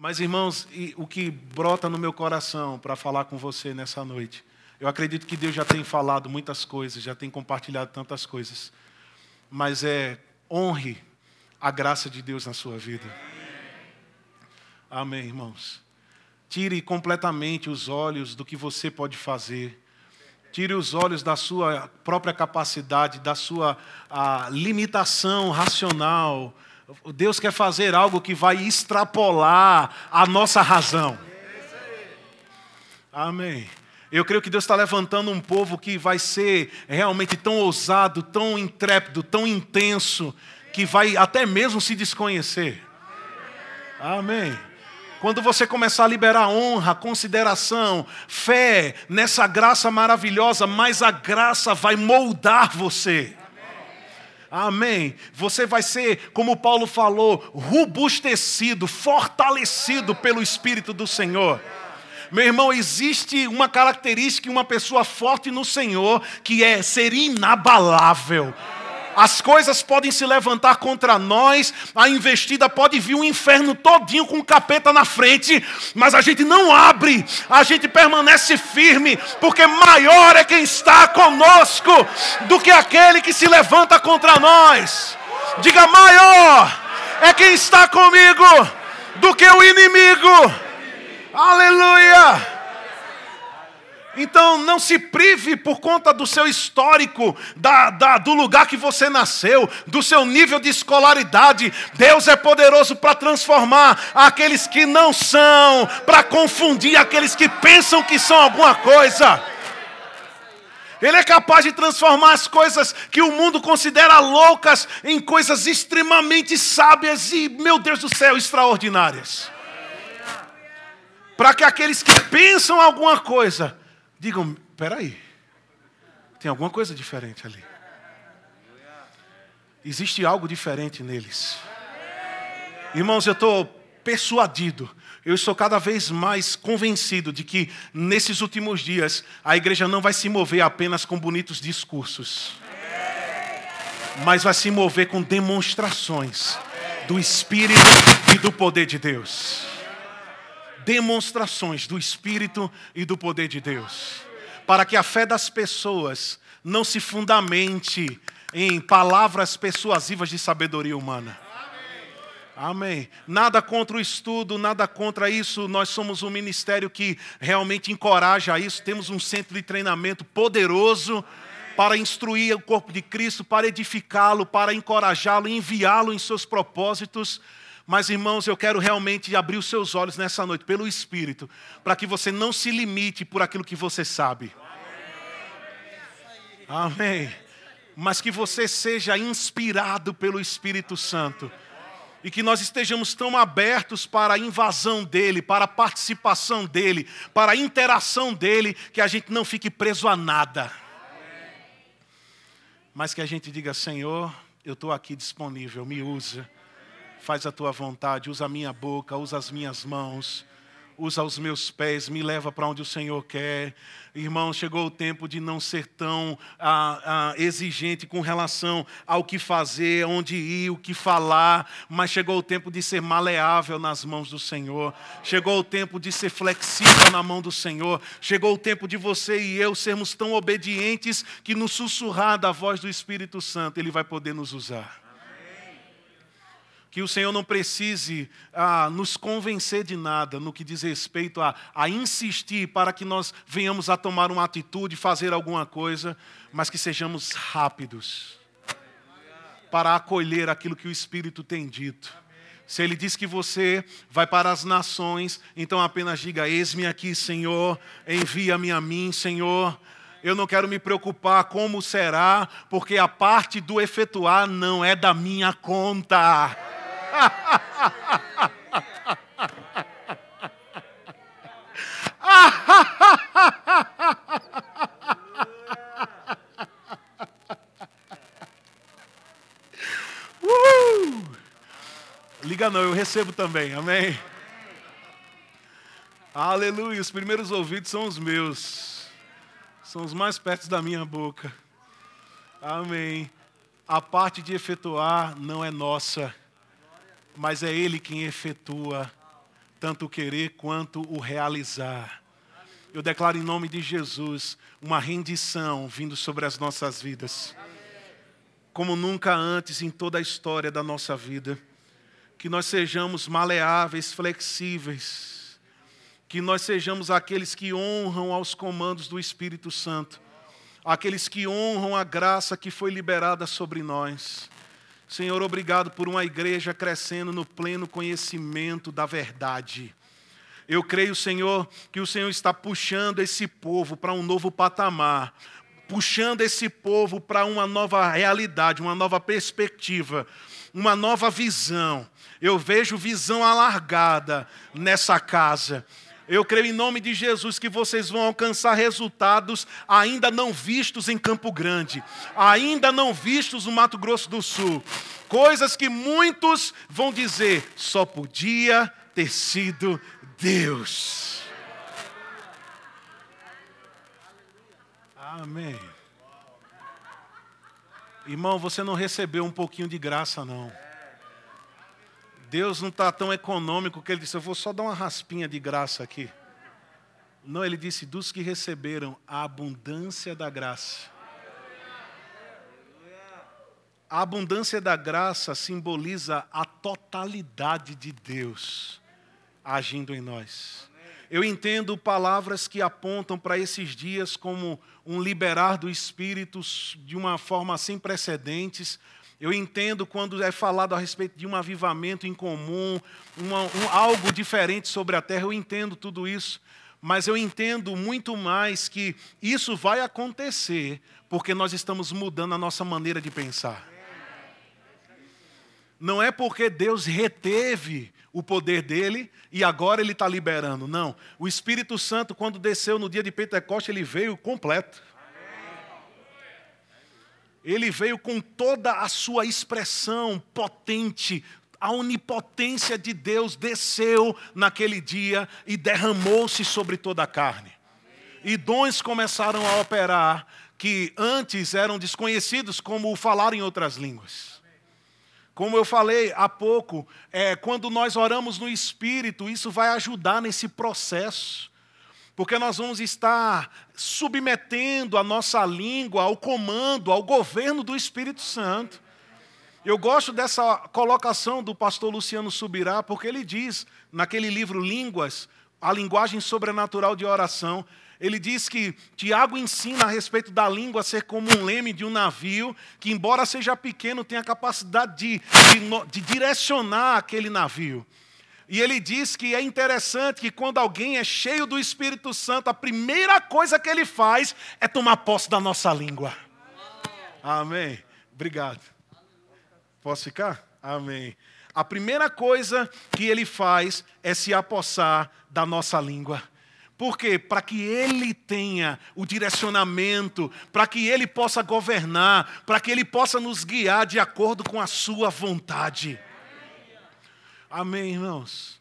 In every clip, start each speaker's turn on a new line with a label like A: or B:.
A: Mas, irmãos, o que brota no meu coração para falar com você nessa noite, eu acredito que Deus já tem falado muitas coisas, já tem compartilhado tantas coisas, mas é honre a graça de Deus na sua vida. Amém, irmãos. Tire completamente os olhos do que você pode fazer. Tire os olhos da sua própria capacidade, da sua limitação racional. Deus quer fazer algo que vai extrapolar a nossa razão. Amém. Eu creio que Deus está levantando um povo que vai ser realmente tão ousado, tão intrépido, tão intenso, que vai até mesmo se desconhecer. Amém. Quando você começar a liberar honra, consideração, fé nessa graça maravilhosa, mais a graça vai moldar você. Amém. Você vai ser, como Paulo falou, robustecido, fortalecido pelo Espírito do Senhor. Meu irmão, existe uma característica em uma pessoa forte no Senhor que é ser inabalável. As coisas podem se levantar contra nós, a investida pode vir um inferno todinho com o capeta na frente, mas a gente não abre, a gente permanece firme, porque maior é quem está conosco do que aquele que se levanta contra nós. Diga maior é quem está comigo do que o inimigo. Aleluia! Então não se prive por conta do seu histórico, da, da, do lugar que você nasceu, do seu nível de escolaridade. Deus é poderoso para transformar aqueles que não são, para confundir aqueles que pensam que são alguma coisa. Ele é capaz de transformar as coisas que o mundo considera loucas em coisas extremamente sábias e, meu Deus do céu, extraordinárias. Para que aqueles que pensam alguma coisa digam: peraí, tem alguma coisa diferente ali. Existe algo diferente neles. Irmãos, eu estou persuadido, eu estou cada vez mais convencido de que nesses últimos dias a igreja não vai se mover apenas com bonitos discursos, mas vai se mover com demonstrações do Espírito e do poder de Deus demonstrações do Espírito e do poder de Deus, para que a fé das pessoas não se fundamente em palavras persuasivas de sabedoria humana. Amém. Nada contra o estudo, nada contra isso. Nós somos um ministério que realmente encoraja isso. Temos um centro de treinamento poderoso para instruir o corpo de Cristo, para edificá-lo, para encorajá-lo, enviá-lo em seus propósitos. Mas, irmãos, eu quero realmente abrir os seus olhos nessa noite, pelo Espírito, para que você não se limite por aquilo que você sabe. Amém. Mas que você seja inspirado pelo Espírito Santo. E que nós estejamos tão abertos para a invasão dele, para a participação dele, para a interação dele, que a gente não fique preso a nada. Mas que a gente diga: Senhor, eu estou aqui disponível, me usa faz a tua vontade, usa a minha boca, usa as minhas mãos, usa os meus pés, me leva para onde o Senhor quer. Irmão, chegou o tempo de não ser tão ah, ah, exigente com relação ao que fazer, onde ir, o que falar, mas chegou o tempo de ser maleável nas mãos do Senhor. Chegou o tempo de ser flexível na mão do Senhor. Chegou o tempo de você e eu sermos tão obedientes que no sussurrar da voz do Espírito Santo, Ele vai poder nos usar que o Senhor não precise ah, nos convencer de nada no que diz respeito a, a insistir para que nós venhamos a tomar uma atitude, fazer alguma coisa, mas que sejamos rápidos para acolher aquilo que o Espírito tem dito. Se ele diz que você vai para as nações, então apenas diga: Eis-me aqui, Senhor, envia-me a mim, Senhor. Eu não quero me preocupar como será, porque a parte do efetuar não é da minha conta. Uh! Liga não, eu recebo também, amém? Aleluia, os primeiros ouvidos são os meus, são os mais perto da minha boca, amém. A parte de efetuar não é nossa mas é Ele quem efetua tanto o querer quanto o realizar. Eu declaro em nome de Jesus uma rendição vindo sobre as nossas vidas, como nunca antes em toda a história da nossa vida. Que nós sejamos maleáveis, flexíveis, que nós sejamos aqueles que honram aos comandos do Espírito Santo, aqueles que honram a graça que foi liberada sobre nós. Senhor, obrigado por uma igreja crescendo no pleno conhecimento da verdade. Eu creio, Senhor, que o Senhor está puxando esse povo para um novo patamar, puxando esse povo para uma nova realidade, uma nova perspectiva, uma nova visão. Eu vejo visão alargada nessa casa. Eu creio em nome de Jesus que vocês vão alcançar resultados ainda não vistos em Campo Grande, ainda não vistos no Mato Grosso do Sul. Coisas que muitos vão dizer, só podia ter sido Deus. Amém. Irmão, você não recebeu um pouquinho de graça, não. Deus não está tão econômico que ele disse: Eu vou só dar uma raspinha de graça aqui. Não, ele disse: Dos que receberam a abundância da graça. A abundância da graça simboliza a totalidade de Deus agindo em nós. Eu entendo palavras que apontam para esses dias como um liberar do Espírito de uma forma sem precedentes. Eu entendo quando é falado a respeito de um avivamento em comum, uma, um, algo diferente sobre a terra. Eu entendo tudo isso, mas eu entendo muito mais que isso vai acontecer porque nós estamos mudando a nossa maneira de pensar. Não é porque Deus reteve o poder dele e agora ele está liberando. Não. O Espírito Santo, quando desceu no dia de Pentecostes, ele veio completo. Ele veio com toda a sua expressão potente. A onipotência de Deus desceu naquele dia e derramou-se sobre toda a carne. E dons começaram a operar que antes eram desconhecidos, como o falar em outras línguas. Como eu falei há pouco, é, quando nós oramos no Espírito, isso vai ajudar nesse processo, porque nós vamos estar submetendo a nossa língua ao comando, ao governo do Espírito Santo. Eu gosto dessa colocação do pastor Luciano Subirá, porque ele diz, naquele livro Línguas, a linguagem sobrenatural de oração, ele diz que Tiago ensina a respeito da língua ser como um leme de um navio, que, embora seja pequeno, tem a capacidade de, de, de direcionar aquele navio. E ele diz que é interessante que quando alguém é cheio do Espírito Santo, a primeira coisa que ele faz é tomar posse da nossa língua. Amém. Obrigado. Posso ficar? Amém. A primeira coisa que ele faz é se apossar da nossa língua. Por quê? Para que ele tenha o direcionamento, para que ele possa governar, para que ele possa nos guiar de acordo com a sua vontade. Amém, irmãos?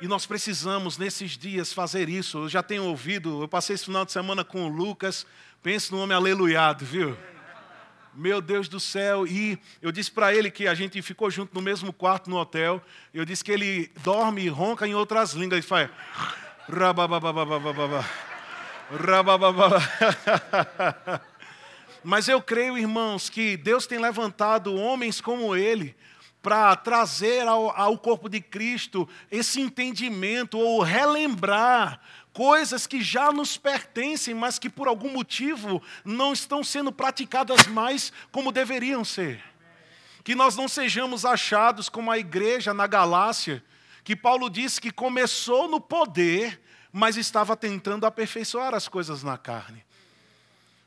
A: E nós precisamos, nesses dias, fazer isso. Eu já tenho ouvido, eu passei esse final de semana com o Lucas, pense no homem aleluiado, viu? Meu Deus do céu. E eu disse para ele que a gente ficou junto no mesmo quarto no hotel. Eu disse que ele dorme e ronca em outras línguas. Ele faz. Mas eu creio, irmãos, que Deus tem levantado homens como ele para trazer ao, ao, corpo de Cristo esse entendimento ou relembrar coisas que já nos pertencem, mas que por algum motivo não estão sendo praticadas mais como deveriam ser. Que nós não sejamos achados como a igreja na Galácia, que Paulo disse que começou no poder, mas estava tentando aperfeiçoar as coisas na carne.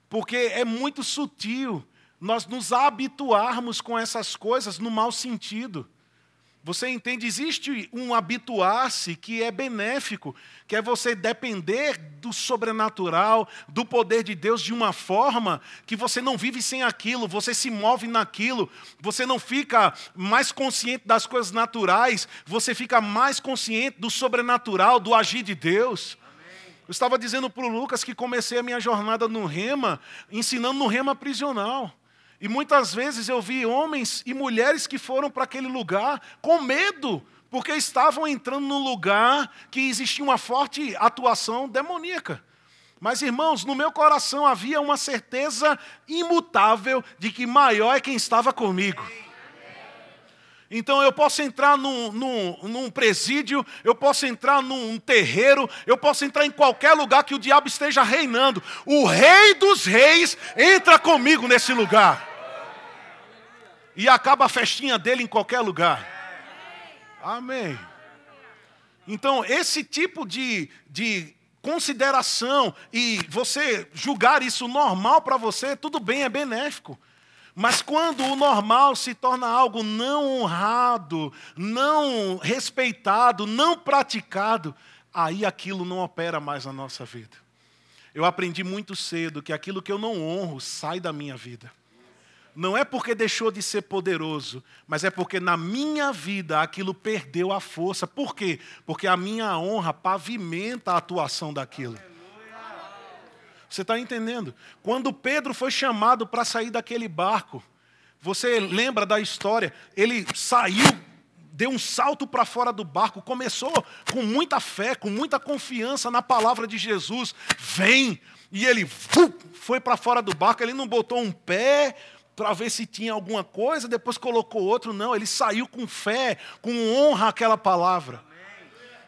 A: Porque é muito sutil nós nos habituarmos com essas coisas no mau sentido. Você entende? Existe um habituar-se que é benéfico, que é você depender do sobrenatural, do poder de Deus de uma forma que você não vive sem aquilo, você se move naquilo, você não fica mais consciente das coisas naturais, você fica mais consciente do sobrenatural, do agir de Deus. Eu estava dizendo para o Lucas que comecei a minha jornada no rema, ensinando no rema prisional. E muitas vezes eu vi homens e mulheres que foram para aquele lugar com medo, Porque estavam entrando num lugar que existia uma forte atuação demoníaca. Mas, irmãos, no meu coração havia uma certeza imutável de que maior é quem estava comigo. Então eu posso entrar num, num, num, presídio, eu posso entrar num terreiro, eu posso entrar em qualquer lugar que o diabo esteja reinando. O rei dos reis entra comigo nesse lugar. E acaba a festinha dele em qualquer lugar. Amém. Então, esse tipo de, de consideração e você julgar isso normal para você, tudo bem, é benéfico. Mas quando o normal se torna algo não honrado, não respeitado, não praticado, aí aquilo não opera mais na nossa vida. Eu aprendi muito cedo que aquilo que eu não honro sai da minha vida. Não é porque deixou de ser poderoso, mas é porque na minha vida aquilo perdeu a força. Por quê? Porque a minha honra pavimenta a atuação daquilo. Você está entendendo? Quando Pedro foi chamado para sair daquele barco, você lembra da história? Ele saiu, deu um salto para fora do barco, começou com muita fé, com muita confiança na palavra de Jesus. Vem! E ele foi para fora do barco, ele não botou um pé para ver se tinha alguma coisa, depois colocou outro, não, ele saiu com fé, com honra àquela palavra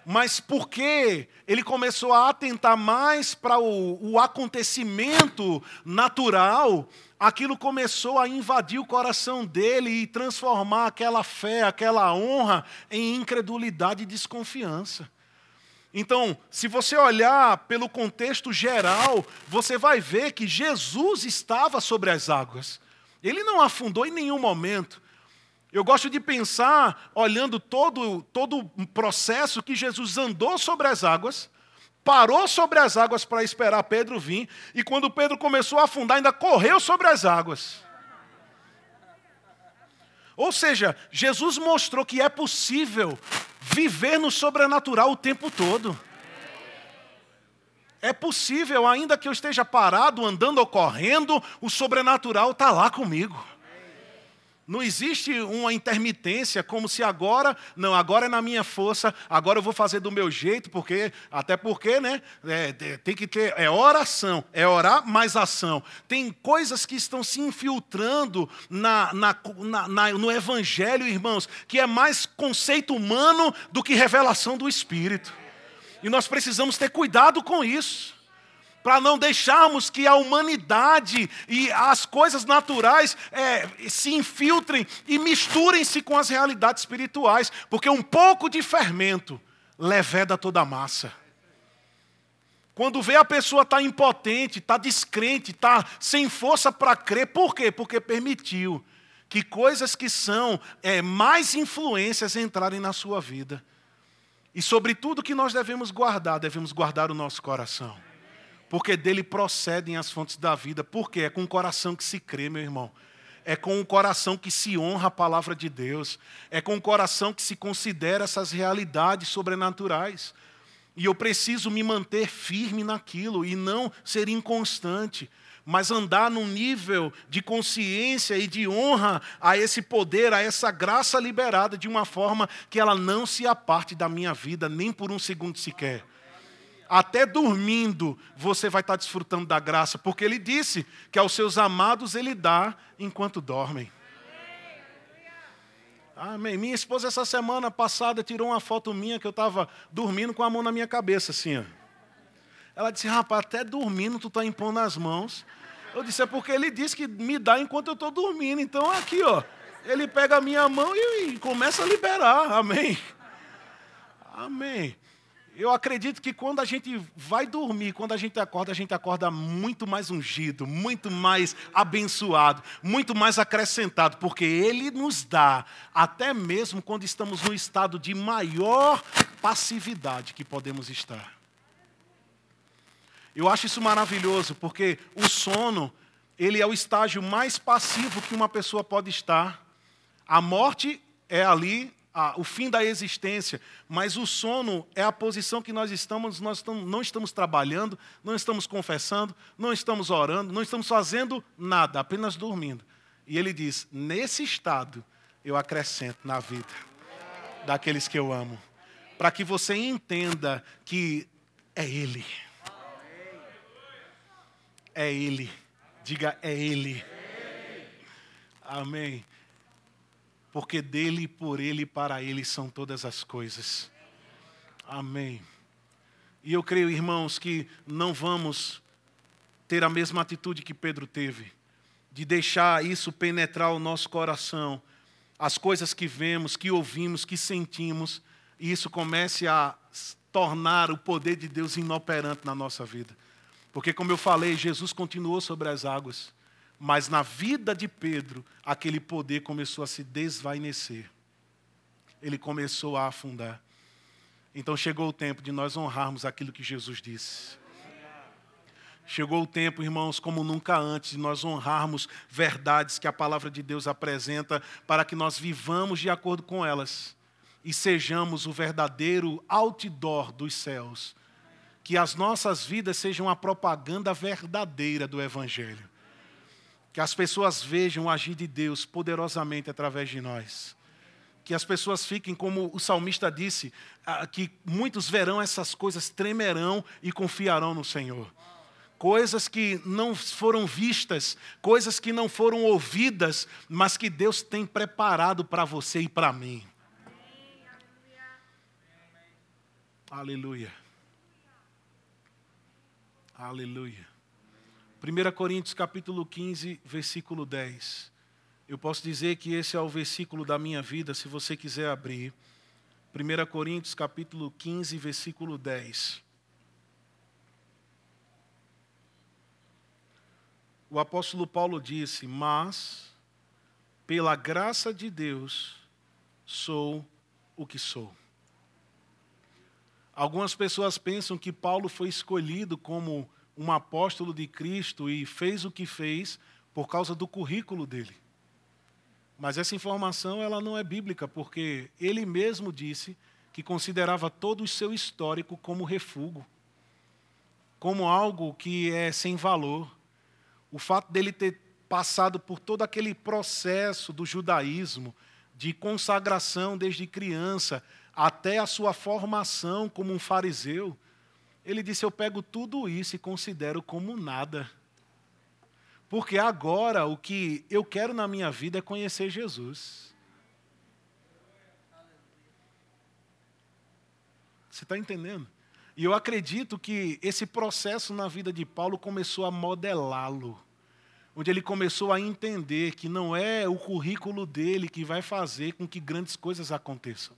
A: mas porque ele começou a atentar mais para o, o, acontecimento natural, aquilo começou a invadir o coração dele e transformar aquela fé, aquela honra em incredulidade e desconfiança. Então, se você olhar pelo contexto geral, você vai ver que Jesus estava sobre as águas. Ele não afundou em nenhum momento. Eu gosto de pensar, olhando todo, todo o processo que Jesus andou sobre as águas, parou sobre as águas para esperar Pedro vir, e quando Pedro começou a afundar, ainda correu sobre as águas. Ou seja, Jesus mostrou que é possível viver no sobrenatural o tempo todo. É possível, ainda que eu esteja parado, andando ou correndo, o sobrenatural está lá comigo. Não existe uma intermitência como se agora, não, agora é na minha força, agora eu vou fazer do meu jeito, porque, até porque, né, é, tem que ter, é oração, é orar mais ação. Tem coisas que estão se infiltrando na, na, na, na no Evangelho, irmãos, que é mais conceito humano do que revelação do Espírito. E nós precisamos ter cuidado com isso para não deixarmos que a humanidade e as coisas naturais é, se infiltrem e misturem-se com as realidades espirituais, porque um pouco de fermento leveda toda a massa. Quando vê a pessoa estar tá impotente, está descrente, está sem força para crer, por quê? Porque permitiu que coisas que são é, mais influências entrarem na sua vida. E sobre tudo que nós devemos guardar, devemos guardar o nosso coração porque dele procedem as fontes da vida. Porque é com o coração que se crê, meu irmão. É com o coração que se honra a palavra de Deus. É com o coração que se considera essas realidades sobrenaturais. E eu preciso me manter firme naquilo e não ser inconstante, mas andar num nível de consciência e de honra a esse poder, a essa graça liberada de uma forma que ela não se aparte da minha vida nem por um segundo sequer até dormindo, você vai estar desfrutando da graça, porque ele disse que aos seus amados ele dá enquanto dormem. Amém. Minha esposa, essa semana passada, tirou uma foto minha que eu estava dormindo com a mão na minha cabeça, assim. Ó. Ela disse: Rapaz, até dormindo tu está impondo as mãos. Eu disse: É porque ele disse que me dá enquanto eu estou dormindo. Então, aqui, ó. Ele pega a minha mão e, e começa a liberar. Amém. Amém. Eu acredito que quando a gente vai dormir, quando a gente acorda, a gente acorda muito mais ungido, muito mais abençoado, muito mais acrescentado, porque Ele nos dá, até mesmo quando estamos no estado de maior passividade que podemos estar. Eu acho isso maravilhoso, porque o sono, ele é o estágio mais passivo que uma pessoa pode estar. A morte é ali o fim da existência, mas o sono é a posição que nós estamos, nós estamos, não estamos trabalhando, não estamos confessando, não estamos orando, não estamos fazendo nada, apenas dormindo. E ele diz: nesse estado eu acrescento na vida. daqueles que eu amo. Para que você entenda que é Ele. É Ele. Diga, é Ele. Amém. Porque dele, por Ele e para Ele são todas as coisas. Amém. E eu creio, irmãos, que não vamos ter a mesma atitude que Pedro teve, de deixar isso penetrar o nosso coração, as coisas que vemos, que ouvimos, que sentimos, e isso comece a tornar o poder de Deus inoperante na nossa vida. Porque, como eu falei, Jesus continuou sobre as águas, mas na vida de Pedro, aquele poder começou a se desvanecer. Ele começou a afundar. Então chegou o tempo de nós honrarmos aquilo que Jesus disse. Chegou o tempo, irmãos, como nunca antes, de nós honrarmos verdades que a palavra de Deus apresenta para que nós vivamos de acordo com elas e sejamos o verdadeiro outdoor dos céus. Que as nossas vidas sejam a propaganda verdadeira do Evangelho. Que as pessoas vejam o agir de Deus poderosamente através de nós que as pessoas fiquem, como o salmista disse, ah, que muitos verão essas coisas, tremerão e confiarão no Senhor. Coisas que não foram vistas, coisas que não foram ouvidas, mas que Deus tem preparado para você e para mim. Aleluia. Aleluia. 1 Coríntios capítulo 15, versículo 10. Eu posso dizer que esse é o versículo da minha vida, se você quiser abrir. 1 Coríntios capítulo 15, versículo 10. O apóstolo Paulo disse: Mas, pela graça de Deus, sou o que sou. Algumas pessoas pensam que Paulo foi escolhido como um apóstolo de Cristo e fez o que fez por causa do currículo dele. Mas essa informação ela não é bíblica, porque ele mesmo disse que considerava todo o seu histórico como refúgio, como algo que é sem valor. O fato dele ter passado por todo aquele processo do judaísmo, de consagração desde criança, até a sua formação como um fariseu, ele disse: Eu pego tudo isso e considero como nada. Porque agora o que eu quero na minha vida é conhecer Jesus. Você está entendendo? E eu acredito que esse processo na vida de Paulo começou a modelá-lo. Onde ele começou a entender que não é o currículo dele que vai fazer com que grandes coisas aconteçam,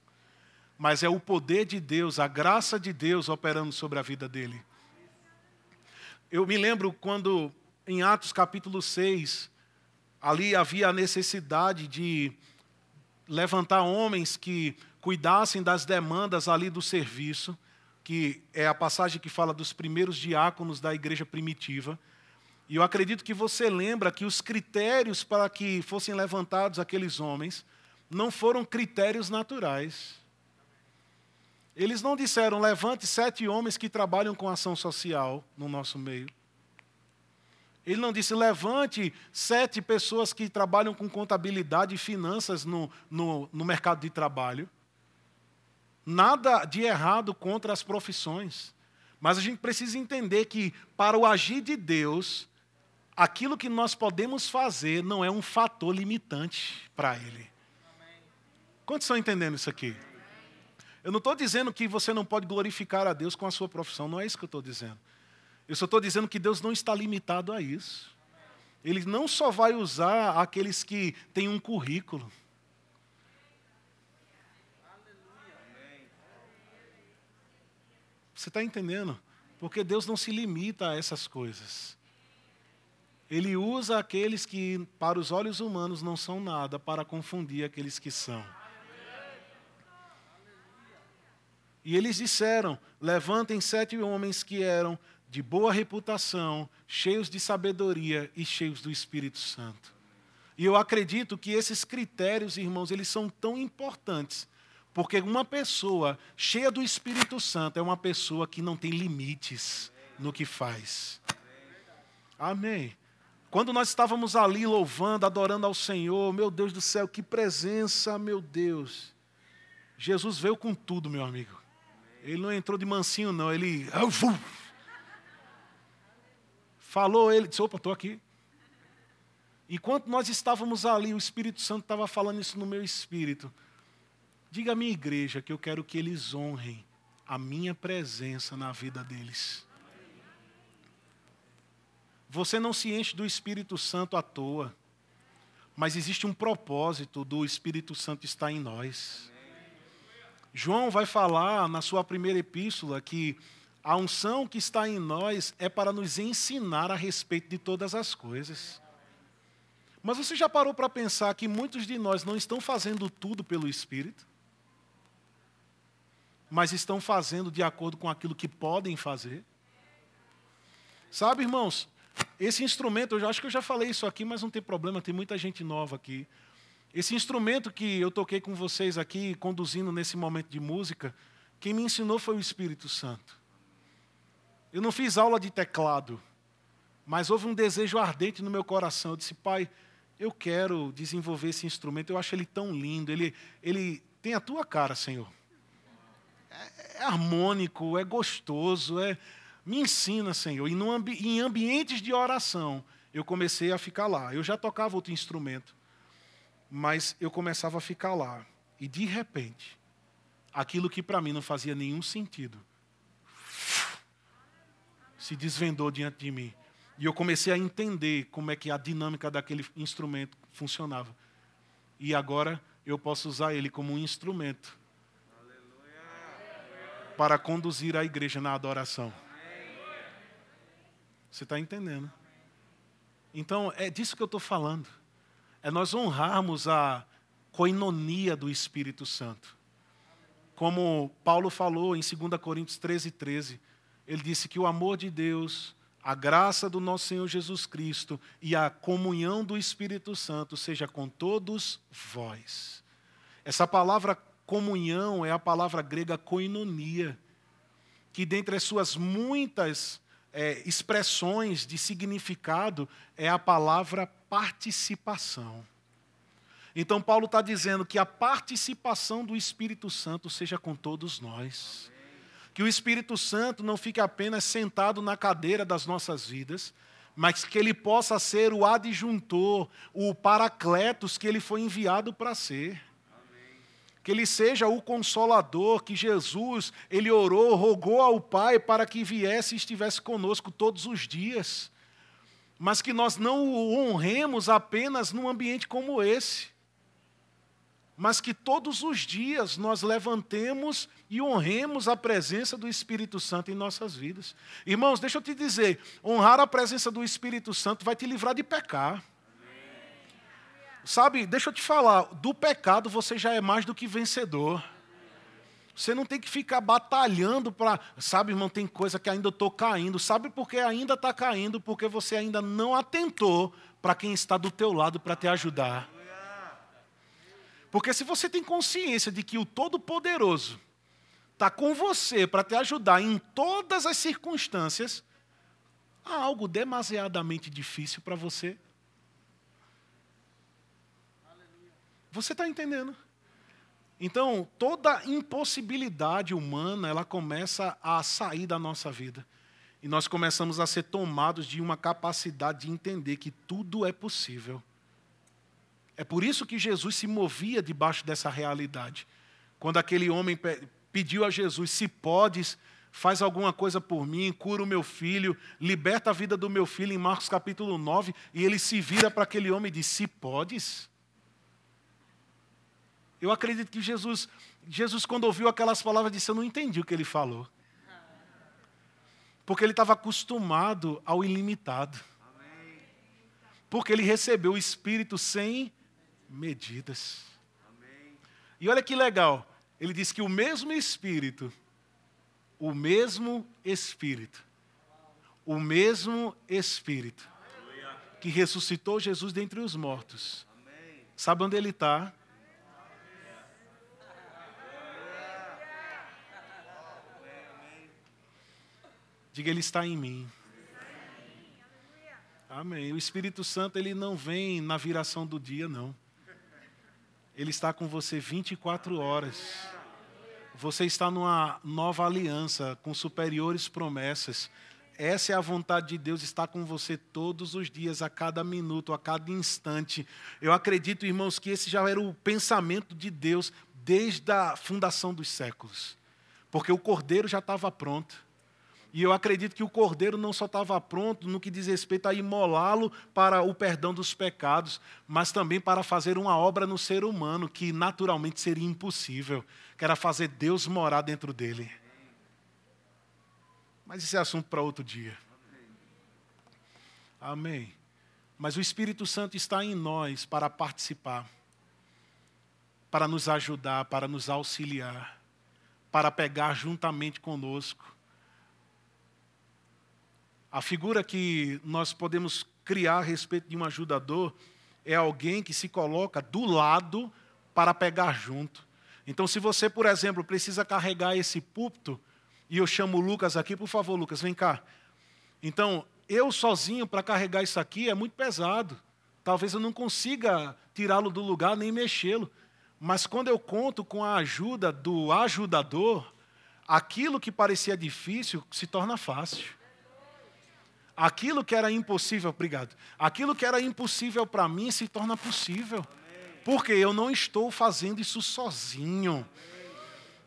A: mas é o poder de Deus, a graça de Deus operando sobre a vida dele. Eu me lembro quando em Atos capítulo 6, ali havia a necessidade de levantar homens que cuidassem das demandas ali do serviço, que é a passagem que fala dos primeiros diáconos da igreja primitiva. E eu acredito que você lembra que os critérios para que fossem levantados aqueles homens não foram critérios naturais. Eles não disseram, levante sete homens que trabalham com ação social no nosso meio. Ele não disse, levante sete pessoas que trabalham com contabilidade e finanças no, no, no mercado de trabalho. Nada de errado contra as profissões. Mas a gente precisa entender que, para o agir de Deus, aquilo que nós podemos fazer não é um fator limitante para Ele. Quantos estão entendendo isso aqui? Eu não estou dizendo que você não pode glorificar a Deus com a sua profissão, não é isso que eu estou dizendo. Eu só estou dizendo que Deus não está limitado a isso. Ele não só vai usar aqueles que têm um currículo. Você está entendendo? Porque Deus não se limita a essas coisas. Ele usa aqueles que, para os olhos humanos, não são nada, para confundir aqueles que são. E eles disseram: levantem sete homens que eram de boa reputação, cheios de sabedoria e cheios do Espírito Santo. E eu acredito que esses critérios, irmãos, eles são tão importantes, porque uma pessoa cheia do Espírito Santo é uma pessoa que não tem limites no que faz. Amém. Quando nós estávamos ali louvando, adorando ao Senhor, meu Deus do céu, que presença, meu Deus. Jesus veio com tudo, meu amigo. Ele não entrou de mansinho, não. Ele. Falou, ele disse: opa, estou aqui. Enquanto nós estávamos ali, o Espírito Santo estava falando isso no meu espírito. Diga à minha igreja que eu quero que eles honrem a minha presença na vida deles. Você não se enche do Espírito Santo à toa, mas existe um propósito do Espírito Santo estar em nós. João vai falar na sua primeira epístola que a unção que está em nós é para nos ensinar a respeito de todas as coisas. Mas você já parou para pensar que muitos de nós não estão fazendo tudo pelo Espírito? Mas estão fazendo de acordo com aquilo que podem fazer? Sabe, irmãos, esse instrumento, eu acho que eu já falei isso aqui, mas não tem problema, tem muita gente nova aqui. Esse instrumento que eu toquei com vocês aqui, conduzindo nesse momento de música, quem me ensinou foi o Espírito Santo. Eu não fiz aula de teclado, mas houve um desejo ardente no meu coração. Eu disse, pai, eu quero desenvolver esse instrumento, eu acho ele tão lindo, ele, ele tem a tua cara, Senhor. É, é harmônico, é gostoso, é, me ensina, Senhor. E ambi em ambientes de oração, eu comecei a ficar lá. Eu já tocava outro instrumento, mas eu começava a ficar lá. E de repente, aquilo que para mim não fazia nenhum sentido, se desvendou diante de mim. E eu comecei a entender como é que a dinâmica daquele instrumento funcionava. E agora eu posso usar ele como um instrumento para conduzir a igreja na adoração. Você está entendendo? Então, é disso que eu estou falando. É nós honrarmos a coinonia do Espírito Santo. Como Paulo falou em 2 Coríntios 13, 13, ele disse que o amor de Deus, a graça do nosso Senhor Jesus Cristo e a comunhão do Espírito Santo seja com todos vós. Essa palavra comunhão é a palavra grega koinonia, que dentre as suas muitas é, expressões de significado é a palavra participação. Então, Paulo está dizendo que a participação do Espírito Santo seja com todos nós. Que o Espírito Santo não fique apenas sentado na cadeira das nossas vidas, mas que ele possa ser o adjuntor, o paracletos que ele foi enviado para ser que ele seja o consolador, que Jesus, ele orou, rogou ao Pai para que viesse e estivesse conosco todos os dias. Mas que nós não o honremos apenas num ambiente como esse. Mas que todos os dias nós levantemos e honremos a presença do Espírito Santo em nossas vidas. Irmãos, deixa eu te dizer: honrar a presença do Espírito Santo vai te livrar de pecar. Sabe, deixa eu te falar, do pecado você já é mais do que vencedor. Você não tem que ficar batalhando para. Sabe, irmão, tem coisa que ainda estou caindo. Sabe por que ainda está caindo? Porque você ainda não atentou para quem está do teu lado para te ajudar. Porque se você tem consciência de que o Todo-Poderoso está com você para te ajudar em todas as circunstâncias, há algo demasiadamente difícil para você Você está entendendo? Então, toda impossibilidade humana, ela começa a sair da nossa vida. E nós começamos a ser tomados de uma capacidade de entender que tudo é possível. É por isso que Jesus se movia debaixo dessa realidade. Quando aquele homem pediu a Jesus: Se podes, faz alguma coisa por mim, cura o meu filho, liberta a vida do meu filho, em Marcos capítulo 9, e ele se vira para aquele homem e diz: Se podes. Eu acredito que Jesus, Jesus quando ouviu aquelas palavras, disse: Eu não entendi o que ele falou. Porque ele estava acostumado ao ilimitado. Porque ele recebeu o Espírito sem medidas. E olha que legal, ele diz que o mesmo Espírito, o mesmo Espírito, o mesmo Espírito que ressuscitou Jesus dentre os mortos, sabe onde ele está? Diga, Ele está em mim. Amém. O Espírito Santo, ele não vem na viração do dia, não. Ele está com você 24 horas. Você está numa nova aliança com superiores promessas. Essa é a vontade de Deus, estar com você todos os dias, a cada minuto, a cada instante. Eu acredito, irmãos, que esse já era o pensamento de Deus desde a fundação dos séculos. Porque o cordeiro já estava pronto. E eu acredito que o cordeiro não só estava pronto no que diz respeito a imolá-lo para o perdão dos pecados, mas também para fazer uma obra no ser humano que naturalmente seria impossível, que era fazer Deus morar dentro dele. Mas isso é assunto para outro dia. Amém. Mas o Espírito Santo está em nós para participar, para nos ajudar, para nos auxiliar, para pegar juntamente conosco a figura que nós podemos criar a respeito de um ajudador é alguém que se coloca do lado para pegar junto. Então, se você, por exemplo, precisa carregar esse púlpito, e eu chamo o Lucas aqui, por favor, Lucas, vem cá. Então, eu sozinho para carregar isso aqui é muito pesado. Talvez eu não consiga tirá-lo do lugar nem mexê-lo. Mas quando eu conto com a ajuda do ajudador, aquilo que parecia difícil se torna fácil. Aquilo que era impossível, obrigado. Aquilo que era impossível para mim se torna possível. Porque eu não estou fazendo isso sozinho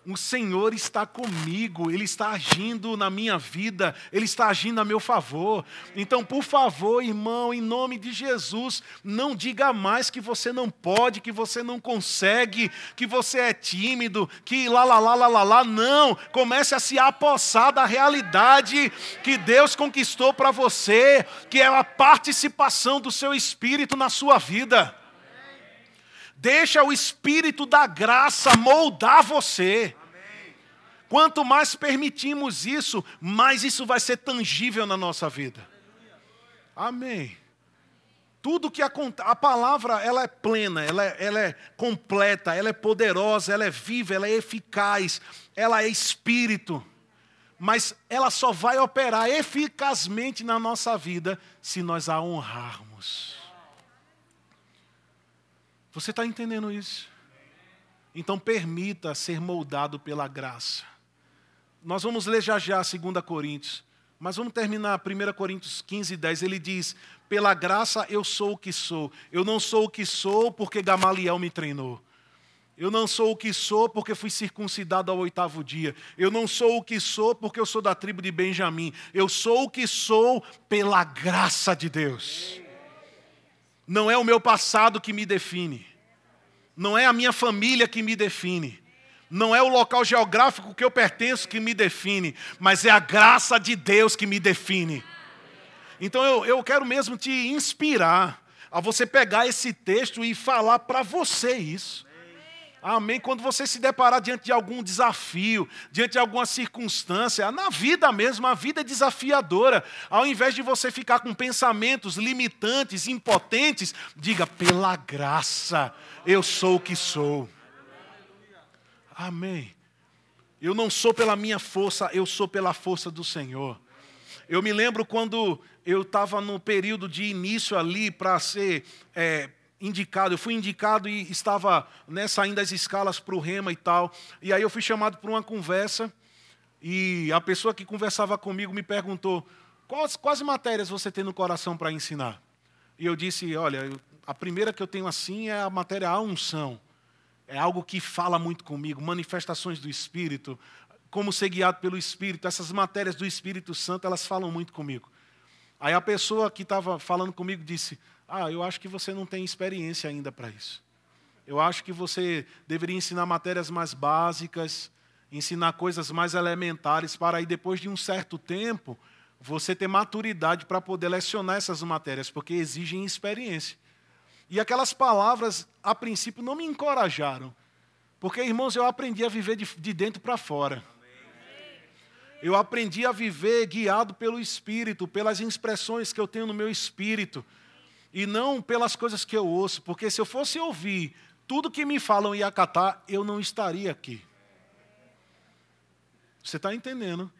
A: o Senhor está comigo, Ele está agindo na minha vida, Ele está agindo a meu favor. Então, por favor, irmão, em nome de Jesus, não diga mais que você não pode, que você não consegue, que você é tímido, que lá, lá, lá, lá, lá, lá. Não, comece a se apossar da realidade que Deus conquistou para você, que é a participação do seu Espírito na sua vida. Deixa o Espírito da graça moldar você. Quanto mais permitimos isso, mais isso vai ser tangível na nossa vida. Amém. Tudo que acontece, a palavra ela é plena, ela é, ela é completa, ela é poderosa, ela é viva, ela é eficaz, ela é espírito. Mas ela só vai operar eficazmente na nossa vida se nós a honrarmos. Você está entendendo isso? Então permita ser moldado pela graça. Nós vamos ler já já 2 Coríntios, mas vamos terminar 1 Coríntios 15, 10. Ele diz: Pela graça eu sou o que sou. Eu não sou o que sou porque Gamaliel me treinou. Eu não sou o que sou porque fui circuncidado ao oitavo dia. Eu não sou o que sou porque eu sou da tribo de Benjamim. Eu sou o que sou pela graça de Deus. Não é o meu passado que me define. Não é a minha família que me define. Não é o local geográfico que eu pertenço que me define, mas é a graça de Deus que me define. Então eu, eu quero mesmo te inspirar a você pegar esse texto e falar para você isso. Amém. Quando você se deparar diante de algum desafio, diante de alguma circunstância, na vida mesmo, a vida é desafiadora. Ao invés de você ficar com pensamentos limitantes, impotentes, diga: pela graça, eu sou o que sou. Amém. Eu não sou pela minha força, eu sou pela força do Senhor. Eu me lembro quando eu estava no período de início ali para ser é, indicado. Eu fui indicado e estava né, saindo as escalas para o rema e tal. E aí eu fui chamado para uma conversa e a pessoa que conversava comigo me perguntou: quais, quais matérias você tem no coração para ensinar? E eu disse: olha, a primeira que eu tenho assim é a matéria a unção. É algo que fala muito comigo, manifestações do Espírito, como ser guiado pelo Espírito, essas matérias do Espírito Santo, elas falam muito comigo. Aí a pessoa que estava falando comigo disse: ah, eu acho que você não tem experiência ainda para isso. Eu acho que você deveria ensinar matérias mais básicas, ensinar coisas mais elementares, para aí depois de um certo tempo você ter maturidade para poder lecionar essas matérias, porque exigem experiência. E aquelas palavras, a princípio, não me encorajaram. Porque, irmãos, eu aprendi a viver de, de dentro para fora. Eu aprendi a viver guiado pelo Espírito, pelas expressões que eu tenho no meu espírito e não pelas coisas que eu ouço, porque se eu fosse ouvir tudo que me falam e acatar, eu não estaria aqui. Você está entendendo?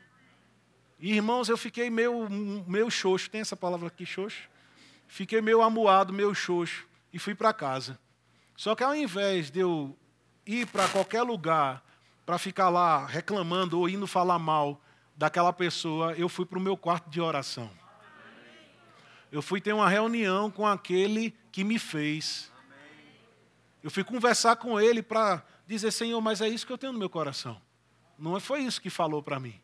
A: Irmãos, eu fiquei meio, meio xoxo, tem essa palavra aqui, xoxo? Fiquei meio amuado, meio xoxo, e fui para casa. Só que ao invés de eu ir para qualquer lugar para ficar lá reclamando ou indo falar mal daquela pessoa, eu fui para o meu quarto de oração. Eu fui ter uma reunião com aquele que me fez. Eu fui conversar com ele para dizer, Senhor, mas é isso que eu tenho no meu coração. Não foi isso que falou para mim.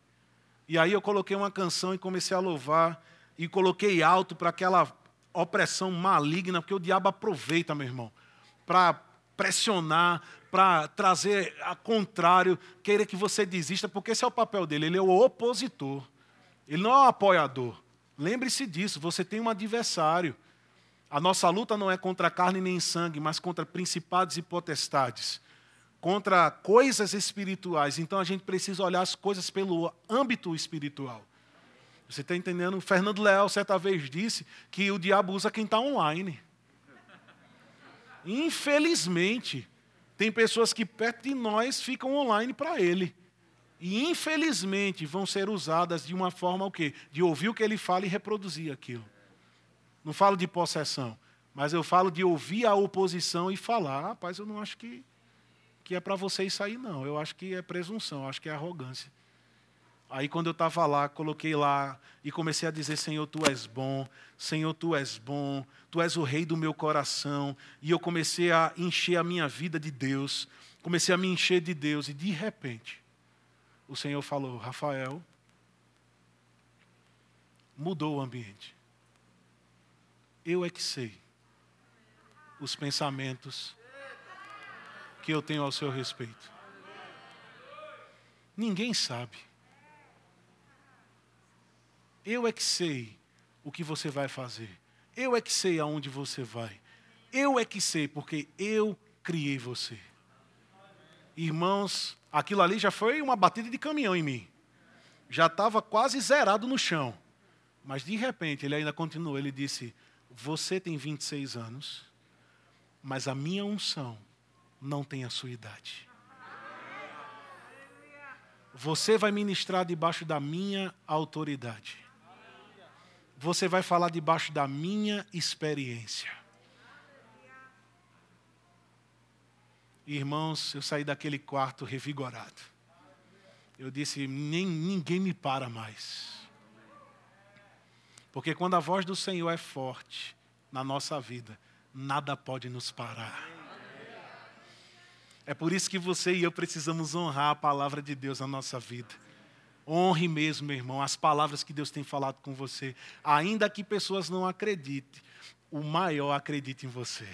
A: E aí eu coloquei uma canção e comecei a louvar e coloquei alto para aquela opressão maligna, porque o diabo aproveita, meu irmão, para pressionar, para trazer a contrário, querer que você desista, porque esse é o papel dele, ele é o opositor. Ele não é o apoiador. Lembre-se disso, você tem um adversário. A nossa luta não é contra carne nem sangue, mas contra principados e potestades, contra coisas espirituais. Então a gente precisa olhar as coisas pelo âmbito espiritual. Você está entendendo? Fernando Leal certa vez disse que o diabo usa quem está online. Infelizmente, tem pessoas que perto de nós ficam online para ele. E infelizmente vão ser usadas de uma forma o quê? De ouvir o que ele fala e reproduzir aquilo. Não falo de possessão, mas eu falo de ouvir a oposição e falar, rapaz, eu não acho que, que é para você isso aí, não. Eu acho que é presunção, eu acho que é arrogância. Aí quando eu estava lá, coloquei lá e comecei a dizer: Senhor, tu és bom, Senhor, tu és bom, tu és o rei do meu coração. E eu comecei a encher a minha vida de Deus, comecei a me encher de Deus. E de repente, o Senhor falou: Rafael, mudou o ambiente. Eu é que sei os pensamentos que eu tenho ao seu respeito. Ninguém sabe. Eu é que sei o que você vai fazer. Eu é que sei aonde você vai. Eu é que sei, porque eu criei você. Irmãos, aquilo ali já foi uma batida de caminhão em mim. Já estava quase zerado no chão. Mas de repente ele ainda continuou. Ele disse: Você tem 26 anos, mas a minha unção não tem a sua idade. Você vai ministrar debaixo da minha autoridade você vai falar debaixo da minha experiência. Irmãos, eu saí daquele quarto revigorado. Eu disse: Nem, ninguém me para mais. Porque quando a voz do Senhor é forte na nossa vida, nada pode nos parar. É por isso que você e eu precisamos honrar a palavra de Deus na nossa vida. Honre mesmo, meu irmão, as palavras que Deus tem falado com você. Ainda que pessoas não acreditem, o maior acredita em você.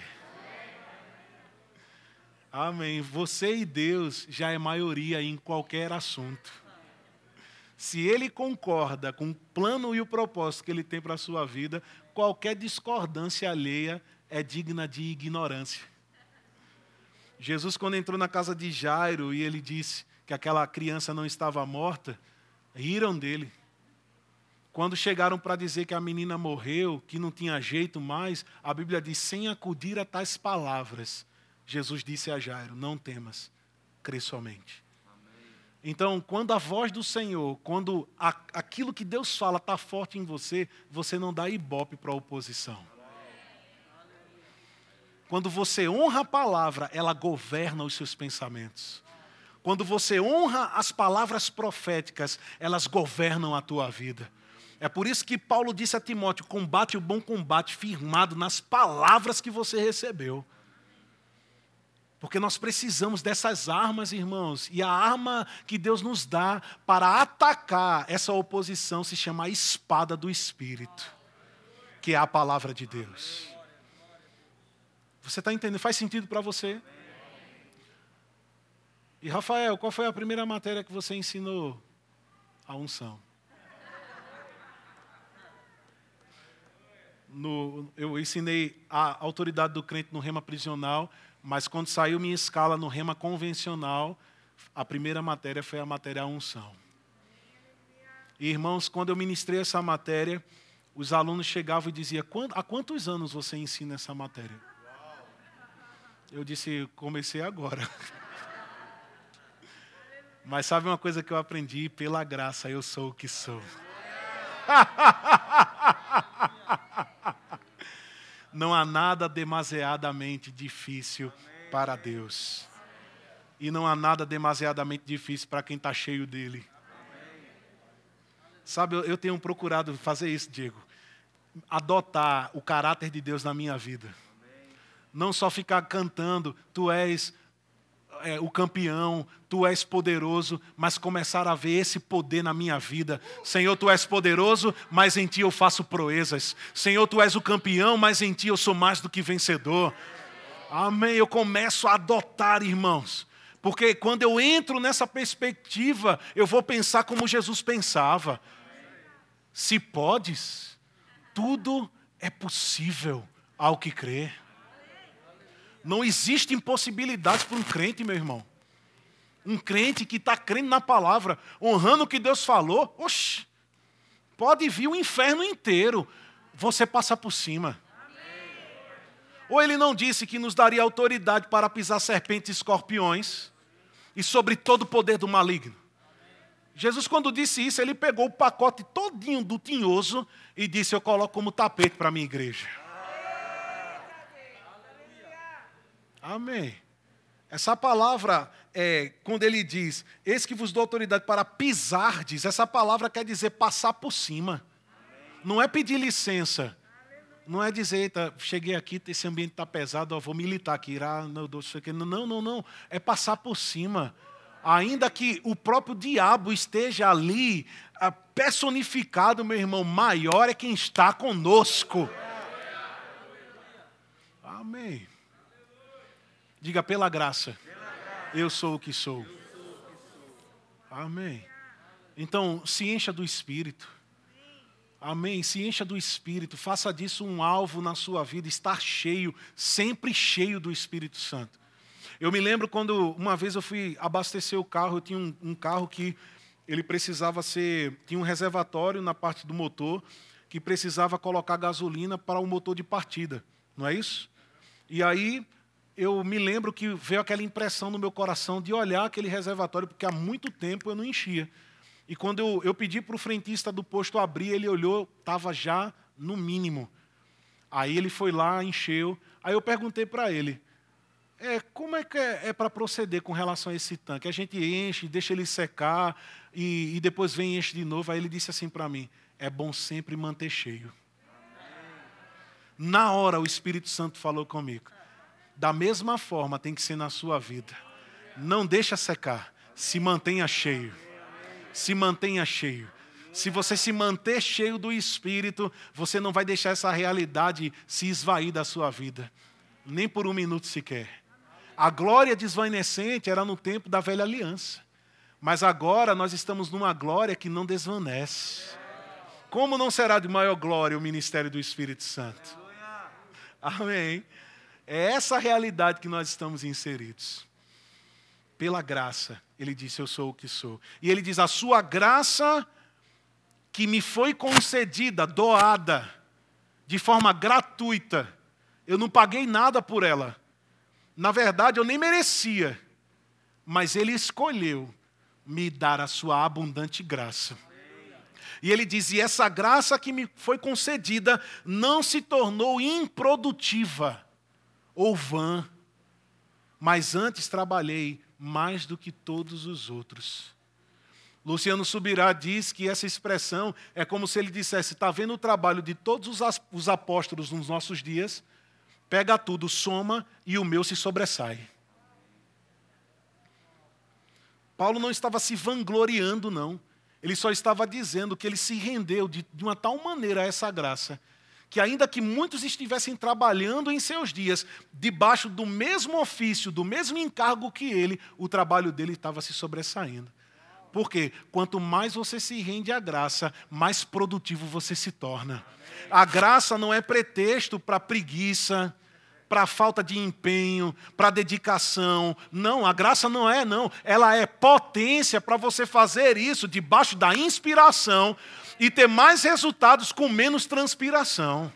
A: Amém. Você e Deus já é maioria em qualquer assunto. Se ele concorda com o plano e o propósito que ele tem para a sua vida, qualquer discordância alheia é digna de ignorância. Jesus, quando entrou na casa de Jairo e ele disse que aquela criança não estava morta, riram dele. Quando chegaram para dizer que a menina morreu, que não tinha jeito mais, a Bíblia diz: sem acudir a tais palavras, Jesus disse a Jairo: Não temas, crê somente. Então, quando a voz do Senhor, quando a, aquilo que Deus fala está forte em você, você não dá ibope para a oposição. Quando você honra a palavra, ela governa os seus pensamentos. Quando você honra as palavras proféticas, elas governam a tua vida. É por isso que Paulo disse a Timóteo: combate o bom combate firmado nas palavras que você recebeu. Porque nós precisamos dessas armas, irmãos. E a arma que Deus nos dá para atacar essa oposição se chama a espada do Espírito, que é a palavra de Deus. Você está entendendo? Faz sentido para você? E Rafael, qual foi a primeira matéria que você ensinou? A unção. No, eu ensinei a autoridade do crente no rema prisional, mas quando saiu minha escala no rema convencional, a primeira matéria foi a matéria unção. E, irmãos, quando eu ministrei essa matéria, os alunos chegavam e diziam: há quantos anos você ensina essa matéria? Eu disse: comecei agora. Mas sabe uma coisa que eu aprendi? Pela graça eu sou o que sou. Não há nada demasiadamente difícil para Deus. E não há nada demasiadamente difícil para quem está cheio dele. Sabe, eu, tenho procurado fazer isso, Diego. Adotar o caráter de Deus na minha vida. Não só ficar cantando, tu és é, o campeão, tu és poderoso, mas começar a ver esse poder na minha vida. Senhor, tu és poderoso, mas em ti eu faço proezas. Senhor, tu és o campeão, mas em ti eu sou mais do que vencedor. Amém. Eu começo a adotar, irmãos. Porque quando eu entro nessa perspectiva, eu vou pensar como Jesus pensava. Se podes, tudo é possível ao que crê. Não existe impossibilidades para um crente, meu irmão. Um crente que está crendo na palavra, honrando o que Deus falou, oxe, pode vir o inferno inteiro, você passa por cima. Ou ele não disse que nos daria autoridade para pisar serpentes e escorpiões e sobre todo o poder do maligno? Jesus, quando disse isso, ele pegou o pacote todinho do tinhoso e disse: Eu coloco como tapete para a minha igreja. Amém. Essa palavra, é, quando ele diz, eis que vos dou autoridade para pisar, diz, essa palavra quer dizer passar por cima. Não é pedir licença. Não é dizer, eita, cheguei aqui, esse ambiente está pesado, eu vou militar aqui, irá, não, não, não, não. É passar por cima. Ainda que o próprio diabo esteja ali, personificado, meu irmão, maior é quem está conosco. Amém. Diga pela graça. Eu sou o que sou. Amém. Então, se encha do Espírito. Amém. Se encha do Espírito. Faça disso um alvo na sua vida. Estar cheio, sempre cheio do Espírito Santo. Eu me lembro quando uma vez eu fui abastecer o carro. Eu tinha um, um carro que ele precisava ser. Tinha um reservatório na parte do motor que precisava colocar gasolina para o motor de partida. Não é isso? E aí eu me lembro que veio aquela impressão no meu coração de olhar aquele reservatório, porque há muito tempo eu não enchia. E quando eu, eu pedi para o frentista do posto abrir, ele olhou, estava já no mínimo. Aí ele foi lá, encheu. Aí eu perguntei para ele, é, como é que é, é para proceder com relação a esse tanque? A gente enche, deixa ele secar e, e depois vem e enche de novo. Aí ele disse assim para mim, é bom sempre manter cheio. Na hora o Espírito Santo falou comigo. Da mesma forma tem que ser na sua vida. Não deixa secar. Se mantenha cheio. Se mantenha cheio. Se você se manter cheio do Espírito, você não vai deixar essa realidade se esvair da sua vida. Nem por um minuto sequer. A glória desvanecente era no tempo da velha aliança. Mas agora nós estamos numa glória que não desvanece. Como não será de maior glória o ministério do Espírito Santo? Amém. É essa realidade que nós estamos inseridos. Pela graça, ele disse: Eu sou o que sou. E ele diz: A sua graça que me foi concedida, doada, de forma gratuita, eu não paguei nada por ela. Na verdade, eu nem merecia, mas ele escolheu me dar a sua abundante graça. E ele diz: E essa graça que me foi concedida não se tornou improdutiva ou vã, mas antes trabalhei mais do que todos os outros. Luciano Subirá diz que essa expressão é como se ele dissesse: está vendo o trabalho de todos os apóstolos nos nossos dias? Pega tudo, soma e o meu se sobressai. Paulo não estava se vangloriando, não. Ele só estava dizendo que ele se rendeu de, uma tal maneira a essa graça que, ainda que muitos estivessem trabalhando em seus dias, debaixo do mesmo ofício, do mesmo encargo que ele, o trabalho dele estava se sobressaindo. Porque quanto mais você se rende à graça, mais produtivo você se torna. A graça não é pretexto para preguiça, para falta de empenho, para dedicação. Não, a graça não é, não. Ela é potência para você fazer isso debaixo da inspiração e ter mais resultados com menos transpiração.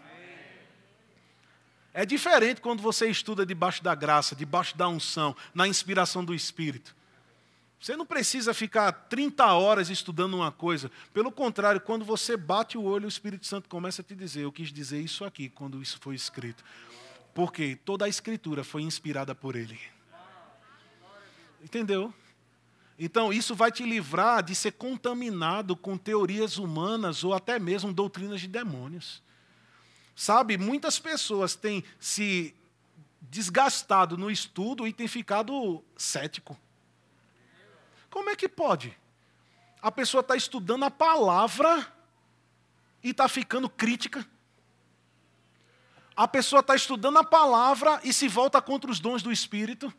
A: É diferente quando você estuda debaixo da graça, debaixo da unção, na inspiração do Espírito. Você não precisa ficar 30 horas estudando uma coisa. Pelo contrário, quando você bate o olho, o Espírito Santo começa a te dizer: Eu quis dizer isso aqui quando isso foi escrito. Porque toda a Escritura foi inspirada por Ele. Entendeu? Então, isso vai te livrar de ser contaminado com teorias humanas ou até mesmo doutrinas de demônios. Sabe, muitas pessoas têm se desgastado no estudo e têm ficado cético. Como é que pode? A pessoa está estudando a palavra e está ficando crítica. A pessoa está estudando a palavra e se volta contra os dons do Espírito.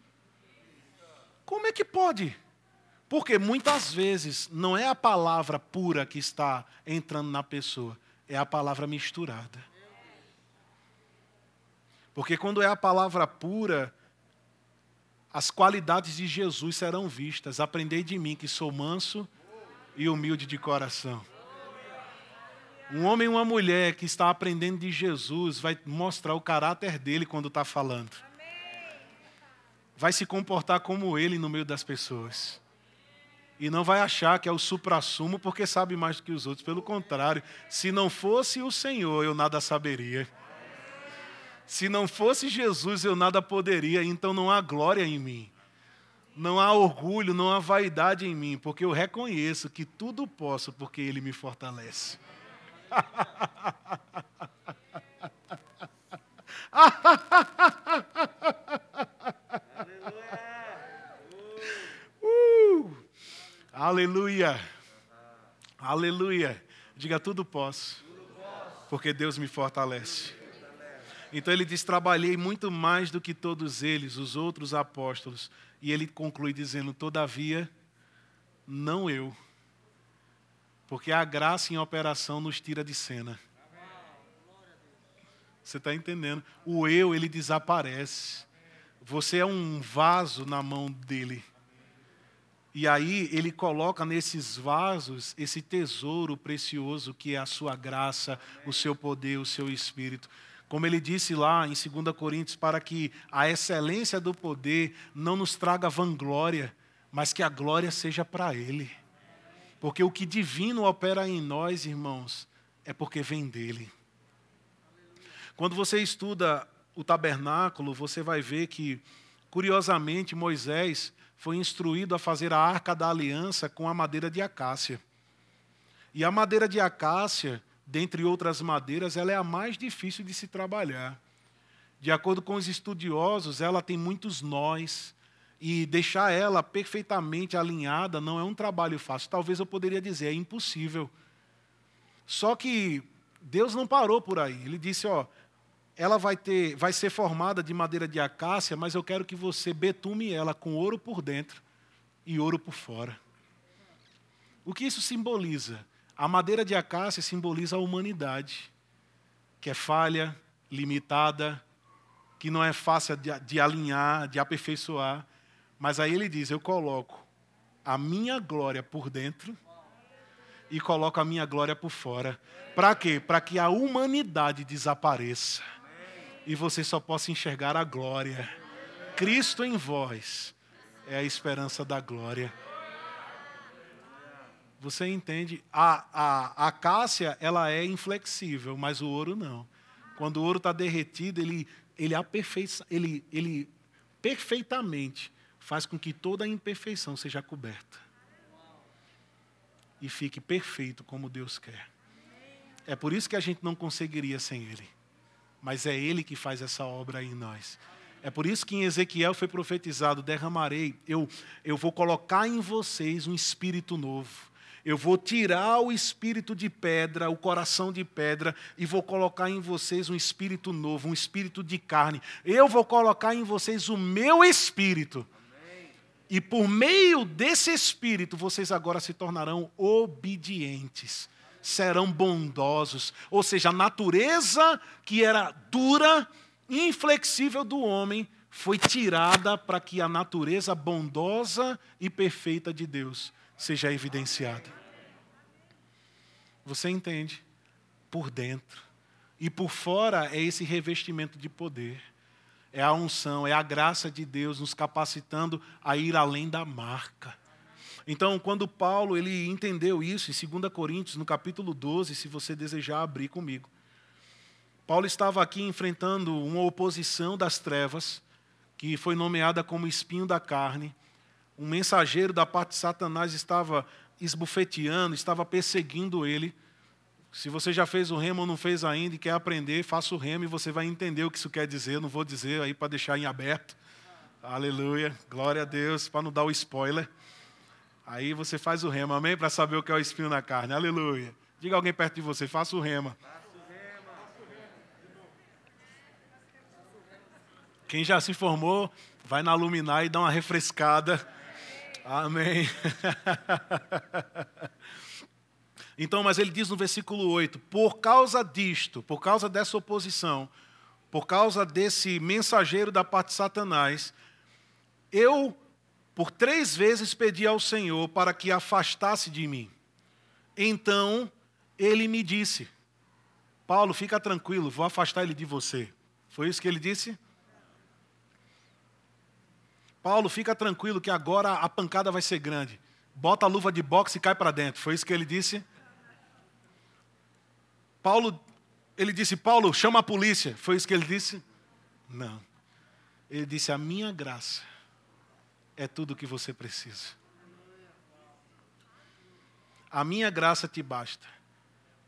A: Como é que pode? Porque muitas vezes não é a palavra pura que está entrando na pessoa, é a palavra misturada. Porque quando é a palavra pura, as qualidades de Jesus serão vistas. Aprendei de mim que sou manso e humilde de coração. Um homem e uma mulher que está aprendendo de Jesus vai mostrar o caráter dele quando está falando. Vai se comportar como ele no meio das pessoas. E não vai achar que é o supra-sumo porque sabe mais do que os outros. Pelo contrário, se não fosse o Senhor, eu nada saberia. Se não fosse Jesus, eu nada poderia, então não há glória em mim. Não há orgulho, não há vaidade em mim, porque eu reconheço que tudo posso porque Ele me fortalece. uh, aleluia. Aleluia. Diga tudo posso. Porque Deus me fortalece. Então ele diz: Trabalhei muito mais do que todos eles, os outros apóstolos. E ele conclui dizendo: Todavia, não eu. Porque a graça em operação nos tira de cena. Você está entendendo? O eu, ele desaparece. Você é um vaso na mão dele. E aí ele coloca nesses vasos esse tesouro precioso que é a sua graça, o seu poder, o seu espírito. Como ele disse lá em 2 Coríntios, para que a excelência do poder não nos traga vanglória, mas que a glória seja para Ele. Porque o que divino opera em nós, irmãos, é porque vem dele. Quando você estuda o tabernáculo, você vai ver que, curiosamente, Moisés foi instruído a fazer a arca da aliança com a madeira de acácia. E a madeira de acácia dentre outras madeiras, ela é a mais difícil de se trabalhar. De acordo com os estudiosos, ela tem muitos nós, e deixar ela perfeitamente alinhada não é um trabalho fácil. Talvez eu poderia dizer, é impossível. Só que Deus não parou por aí. Ele disse, ó, ela vai ter, vai ser formada de madeira de acácia, mas eu quero que você betume ela com ouro por dentro e ouro por fora. O que isso simboliza? A madeira de acácia simboliza a humanidade, que é falha, limitada, que não é fácil de, de alinhar, de aperfeiçoar. Mas aí ele diz: Eu coloco a minha glória por dentro e coloco a minha glória por fora. Para quê? Para que a humanidade desapareça e você só possa enxergar a glória. Cristo em vós é a esperança da glória. Você entende? A, a, a cássia, ela é inflexível, mas o ouro não. Quando o ouro está derretido, ele, ele, aperfeiça, ele, ele perfeitamente faz com que toda a imperfeição seja coberta. E fique perfeito como Deus quer. É por isso que a gente não conseguiria sem Ele. Mas é Ele que faz essa obra em nós. É por isso que em Ezequiel foi profetizado: derramarei, eu, eu vou colocar em vocês um espírito novo eu vou tirar o espírito de pedra, o coração de pedra, e vou colocar em vocês um espírito novo, um espírito de carne. Eu vou colocar em vocês o meu espírito. E por meio desse espírito, vocês agora se tornarão obedientes, serão bondosos. Ou seja, a natureza que era dura, inflexível do homem, foi tirada para que a natureza bondosa e perfeita de Deus seja evidenciada. Você entende? Por dentro. E por fora é esse revestimento de poder. É a unção, é a graça de Deus nos capacitando a ir além da marca. Então, quando Paulo ele entendeu isso, em 2 Coríntios, no capítulo 12, se você desejar abrir comigo. Paulo estava aqui enfrentando uma oposição das trevas, que foi nomeada como espinho da carne, um mensageiro da parte de Satanás estava esbufeteando, estava perseguindo ele. Se você já fez o remo ou não fez ainda e quer aprender, faça o remo e você vai entender o que isso quer dizer. Não vou dizer aí para deixar em aberto. Aleluia, glória a Deus, para não dar o spoiler. Aí você faz o remo, amém? Para saber o que é o espinho na carne. Aleluia. Diga alguém perto de você, faça o rema. Quem já se formou, vai na Luminar e dá uma refrescada. Amém. então, mas ele diz no versículo 8: por causa disto, por causa dessa oposição, por causa desse mensageiro da parte de Satanás, eu por três vezes pedi ao Senhor para que afastasse de mim. Então ele me disse: Paulo, fica tranquilo, vou afastar ele de você. Foi isso que ele disse? Paulo, fica tranquilo que agora a pancada vai ser grande. Bota a luva de boxe e cai para dentro. Foi isso que ele disse? Paulo, ele disse: Paulo, chama a polícia. Foi isso que ele disse? Não. Ele disse: A minha graça é tudo o que você precisa. A minha graça te basta,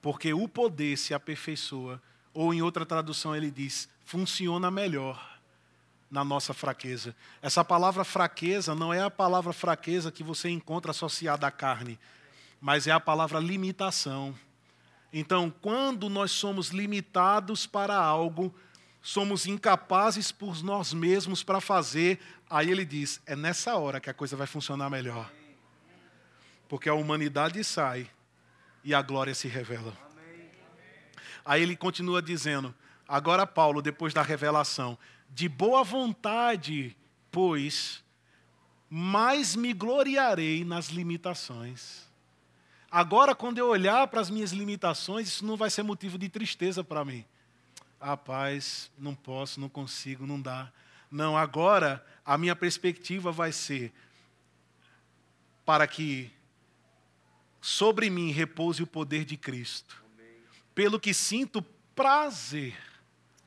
A: porque o poder se aperfeiçoa, ou em outra tradução ele diz, funciona melhor na nossa fraqueza. Essa palavra fraqueza não é a palavra fraqueza que você encontra associada à carne, mas é a palavra limitação. Então, quando nós somos limitados para algo, somos incapazes por nós mesmos para fazer, aí ele diz: é nessa hora que a coisa vai funcionar melhor. Porque a humanidade sai e a glória se revela. Aí ele continua dizendo: agora, Paulo, depois da revelação, de boa vontade, pois, mais me gloriarei nas limitações. Agora, quando eu olhar para as minhas limitações, isso não vai ser motivo de tristeza para mim. Ah, paz, não posso, não consigo, não dá. Não, agora a minha perspectiva vai ser para que sobre mim repouse o poder de Cristo. Pelo que sinto prazer,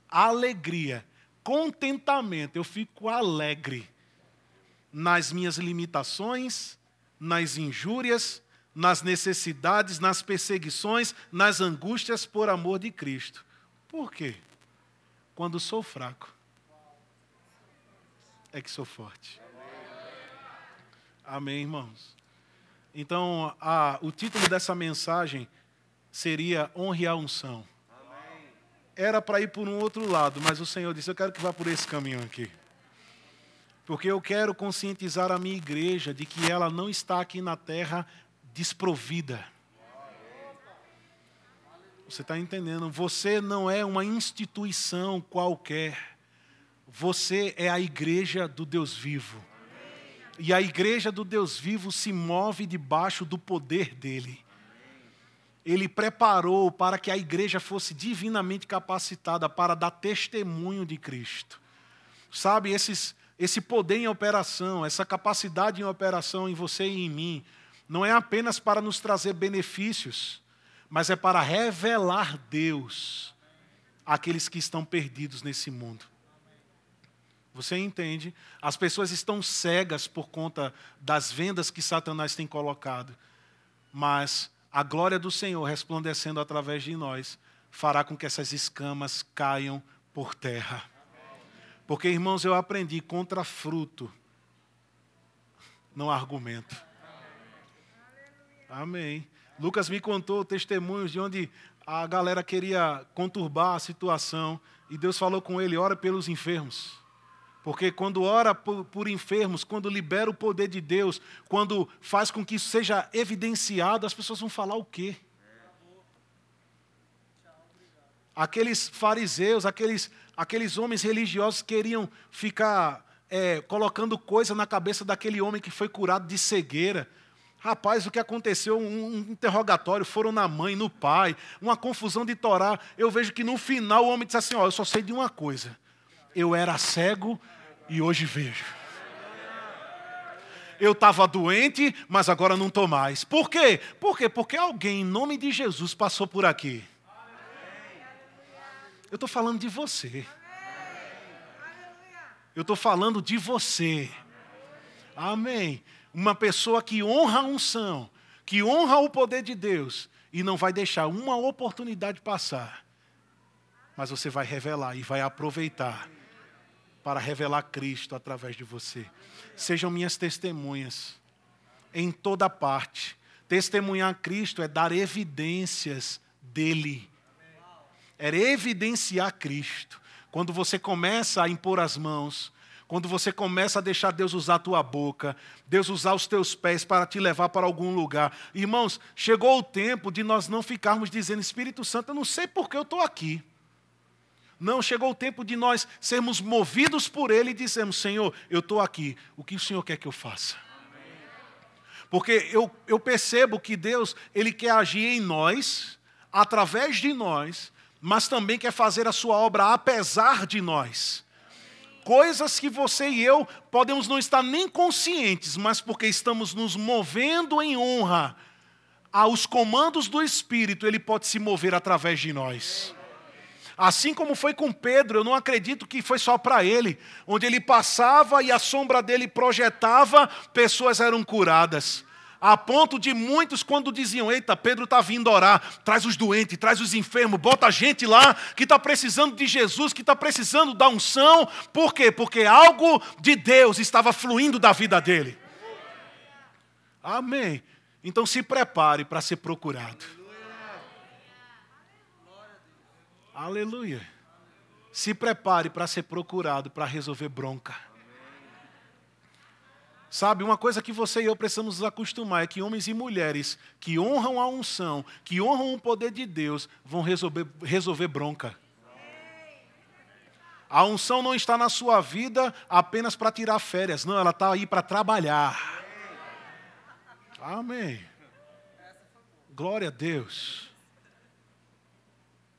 A: alegria contentamento, eu fico alegre nas minhas limitações, nas injúrias, nas necessidades, nas perseguições, nas angústias por amor de Cristo. Por quê? Quando sou fraco, é que sou forte. Amém, irmãos? Então, a, o título dessa mensagem seria Honre a Unção era para ir por um outro lado, mas o Senhor disse: Eu quero que vá por esse caminho aqui. Porque eu quero conscientizar a minha igreja de que ela não está aqui na terra desprovida. Você está entendendo? Você não é uma instituição qualquer. Você é a igreja do Deus vivo. E a igreja do Deus vivo se move debaixo do poder dele ele preparou para que a igreja fosse divinamente capacitada para dar testemunho de Cristo. Sabe, esses, esse poder em operação, essa capacidade em operação em você e em mim, não é apenas para nos trazer benefícios, mas é para revelar Deus àqueles que estão perdidos nesse mundo. Você entende? As pessoas estão cegas por conta das vendas que Satanás tem colocado, mas a glória do Senhor resplandecendo através de nós fará com que essas escamas caiam por terra. Porque, irmãos, eu aprendi contra fruto, não argumento. Amém. Lucas me contou testemunhos de onde a galera queria conturbar a situação e Deus falou com ele: ora pelos enfermos. Porque quando ora por, enfermos, quando libera o poder de Deus, quando faz com que isso seja evidenciado, as pessoas vão falar o quê? Aqueles fariseus, aqueles, aqueles homens religiosos queriam ficar é, colocando coisa na cabeça daquele homem que foi curado de cegueira. Rapaz, o que aconteceu? Um, interrogatório, foram na mãe, no pai, uma confusão de Torá. Eu vejo que no final o homem disse assim: Ó, eu só sei de uma coisa eu era cego e hoje vejo. Eu estava doente, mas agora não estou mais. Por quê? Por quê? Porque alguém, em nome de Jesus, passou por aqui. Eu estou falando de você. Eu estou falando de você. Amém. Uma pessoa que honra a unção, que honra o poder de Deus e não vai deixar uma oportunidade passar. Mas você vai revelar e vai aproveitar para revelar Cristo através de você. Sejam minhas testemunhas em toda parte. Testemunhar Cristo é dar evidências dele. É evidenciar Cristo. Quando você começa a impor as mãos, quando você começa a deixar Deus usar a tua boca, Deus usar os teus pés para te levar para algum lugar. Irmãos, chegou o tempo de nós não ficarmos dizendo, Espírito Santo, eu não sei por que eu estou aqui. Não, chegou o tempo de nós sermos movidos por Ele e dizermos: Senhor, eu estou aqui, o que o Senhor quer que eu faça? Porque eu, eu percebo que Deus, Ele quer agir em nós, através de nós, mas também quer fazer a Sua obra apesar de nós. Coisas que você e eu podemos não estar nem conscientes, mas porque estamos nos movendo em honra aos comandos do Espírito, Ele pode se mover através de nós. Assim como foi com Pedro, eu não acredito que foi só para ele. Onde ele passava e a sombra dele projetava, pessoas eram curadas. A ponto de muitos, quando diziam: Eita, Pedro está vindo orar, traz os doentes, traz os enfermos, bota a gente lá que está precisando de Jesus, que está precisando da unção. Por quê? Porque algo de Deus estava fluindo da vida dele. Amém. Então se prepare para ser procurado. Aleluia. Se prepare para ser procurado para resolver bronca. Sabe, uma coisa que você e eu precisamos nos acostumar é que homens e mulheres que honram a unção, que honram o poder de Deus, vão resolver, resolver bronca. A unção não está na sua vida apenas para tirar férias, não, ela está aí para trabalhar. Amém. Glória a Deus.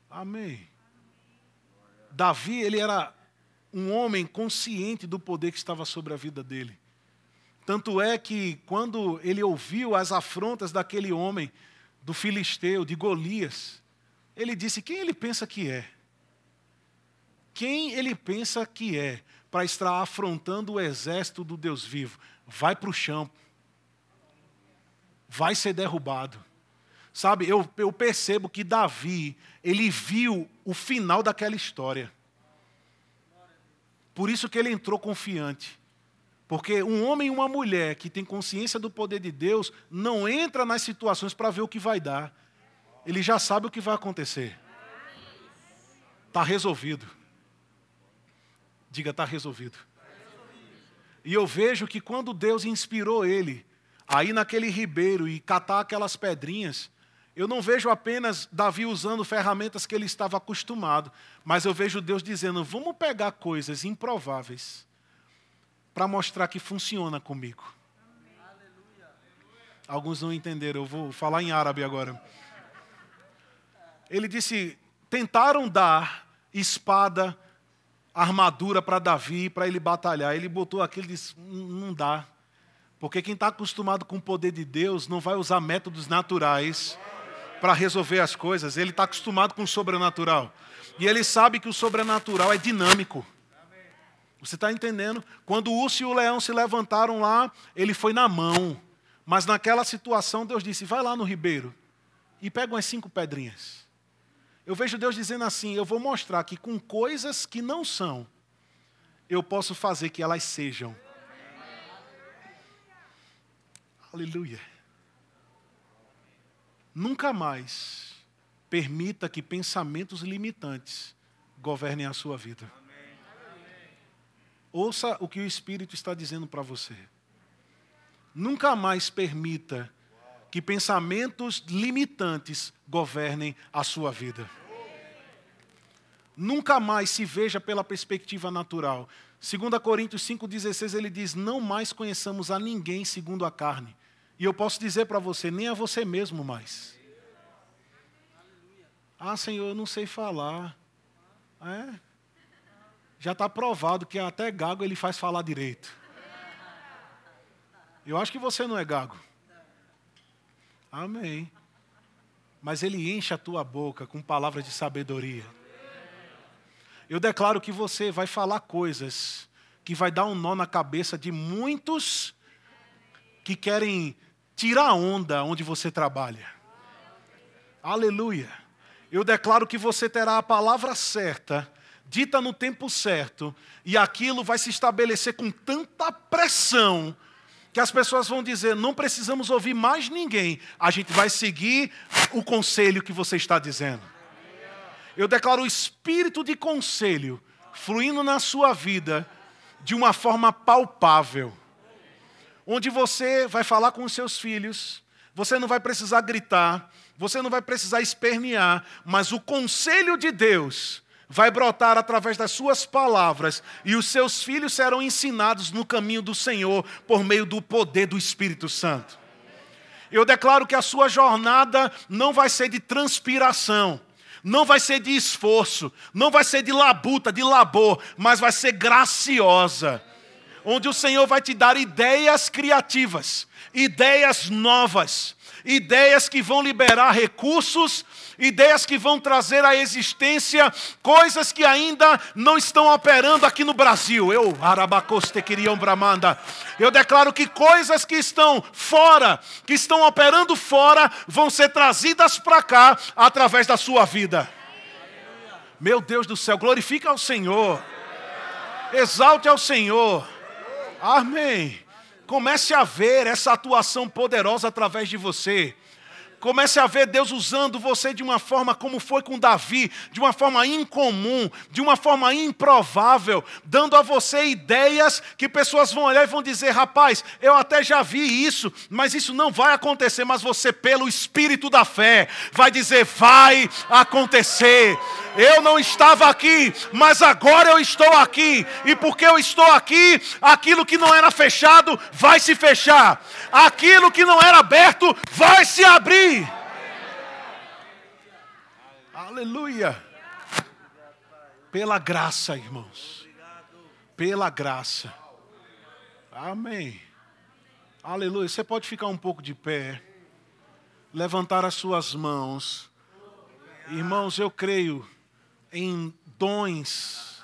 A: Amém. Davi, ele era um homem consciente do poder que estava sobre a vida dele. Tanto é que quando ele ouviu as afrontas daquele homem, do filisteu, de Golias, ele disse: Quem ele pensa que é? Quem ele pensa que é para estar afrontando o exército do Deus vivo? Vai para o chão, vai ser derrubado. Sabe, eu, eu percebo que Davi, ele viu o final daquela história. Por isso que ele entrou confiante. Porque um homem e uma mulher que tem consciência do poder de Deus não entra nas situações para ver o que vai dar. Ele já sabe o que vai acontecer. Está resolvido. Diga, está resolvido. E eu vejo que quando Deus inspirou ele a ir naquele ribeiro e catar aquelas pedrinhas, eu não vejo apenas Davi usando ferramentas que ele estava acostumado, mas eu vejo Deus dizendo: vamos pegar coisas improváveis para mostrar que funciona comigo. Alguns não entenderam, eu vou falar em árabe agora. Ele disse: tentaram dar espada, armadura para Davi, para ele batalhar. Ele botou aquilo e disse: não dá. Porque quem está acostumado com o poder de Deus não vai usar métodos naturais para resolver as coisas, ele está acostumado com o sobrenatural. E ele sabe que o sobrenatural é dinâmico. Você está entendendo? Quando o urso e o leão se levantaram lá, ele foi na mão. Mas naquela situação, Deus disse: vai lá no ribeiro e pega umas cinco pedrinhas. Eu vejo Deus dizendo assim: eu vou mostrar que com coisas que não são, eu posso fazer que elas sejam. Aleluia. Nunca mais permita que pensamentos limitantes governem a sua vida. Ouça o que o Espírito está dizendo para você. Nunca mais permita que pensamentos limitantes governem a sua vida. Nunca mais se veja pela perspectiva natural. 2 Coríntios 5,16 ele diz: Não mais conheçamos a ninguém segundo a carne, e eu posso dizer para você, nem a você mesmo mais. Ah, Senhor, eu não sei falar. É. Já está provado que até gago ele faz falar direito. Eu acho que você não é gago. Amém. Mas ele enche a tua boca com palavras de sabedoria. Eu declaro que você vai falar coisas que vai dar um nó na cabeça de muitos que querem tirar onda onde você trabalha. Aleluia. Eu declaro que você terá a palavra certa, dita no tempo certo, e aquilo vai se estabelecer com tanta pressão que as pessoas vão dizer: não precisamos ouvir mais ninguém, a gente vai seguir o conselho que você está dizendo. Eu declaro o espírito de conselho fluindo na sua vida de uma forma palpável, onde você vai falar com os seus filhos, você não vai precisar gritar, você não vai precisar espernear, mas o conselho de Deus vai brotar através das suas palavras, e os seus filhos serão ensinados no caminho do Senhor por meio do poder do Espírito Santo. Eu declaro que a sua jornada não vai ser de transpiração, não vai ser de esforço, não vai ser de labuta, de labor, mas vai ser graciosa, onde o Senhor vai te dar ideias criativas, ideias novas, ideias que vão liberar recursos ideias que vão trazer à existência coisas que ainda não estão operando aqui no Brasil. Eu, Arabacoste queriam Bramanda. Eu declaro que coisas que estão fora, que estão operando fora, vão ser trazidas para cá através da sua vida. Meu Deus do céu, glorifica ao Senhor. Exalte ao Senhor. Amém. Comece a ver essa atuação poderosa através de você. Comece a ver Deus usando você de uma forma como foi com Davi, de uma forma incomum, de uma forma improvável, dando a você ideias que pessoas vão olhar e vão dizer: rapaz, eu até já vi isso, mas isso não vai acontecer. Mas você, pelo espírito da fé, vai dizer: vai acontecer. Eu não estava aqui, mas agora eu estou aqui. E porque eu estou aqui, aquilo que não era fechado vai se fechar. Aquilo que não era aberto vai se abrir. Aleluia. Pela graça, irmãos. Pela graça. Amém. Aleluia. Você pode ficar um pouco de pé. Levantar as suas mãos. Irmãos, eu creio em dons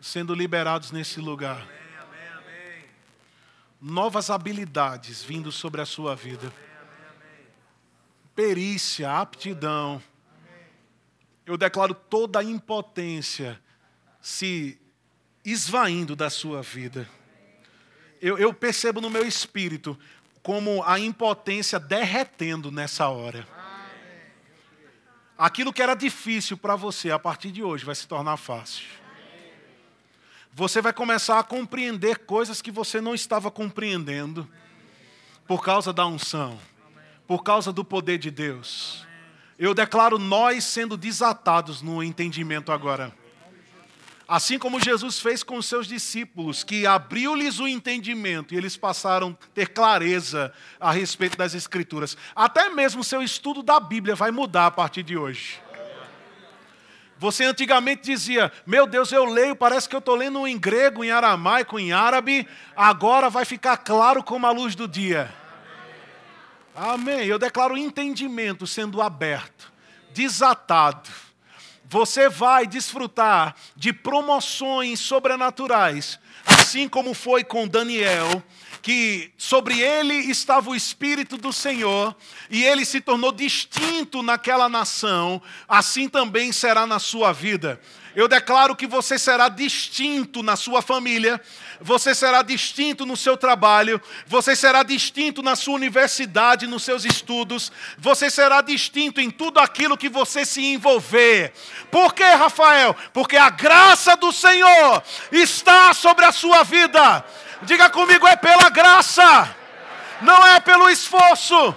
A: sendo liberados nesse lugar. Novas habilidades vindo sobre a sua vida. Perícia, aptidão. Eu declaro toda a impotência se esvaindo da sua vida. Eu, eu percebo no meu espírito como a impotência derretendo nessa hora. Aquilo que era difícil para você, a partir de hoje, vai se tornar fácil. Você vai começar a compreender coisas que você não estava compreendendo, por causa da unção, por causa do poder de Deus. Eu declaro nós sendo desatados no entendimento agora. Assim como Jesus fez com os seus discípulos, que abriu-lhes o entendimento e eles passaram a ter clareza a respeito das Escrituras. Até mesmo o seu estudo da Bíblia vai mudar a partir de hoje. Você antigamente dizia: Meu Deus, eu leio, parece que eu estou lendo em grego, em aramaico, em árabe. Agora vai ficar claro como a luz do dia. Amém. Eu declaro entendimento sendo aberto, desatado você vai desfrutar de promoções sobrenaturais, assim como foi com Daniel, que sobre ele estava o Espírito do Senhor e ele se tornou distinto naquela nação, assim também será na sua vida. Eu declaro que você será distinto na sua família, você será distinto no seu trabalho, você será distinto na sua universidade, nos seus estudos, você será distinto em tudo aquilo que você se envolver. Por quê, Rafael? Porque a graça do Senhor está sobre a sua vida. Diga comigo, é pela graça, não é pelo esforço.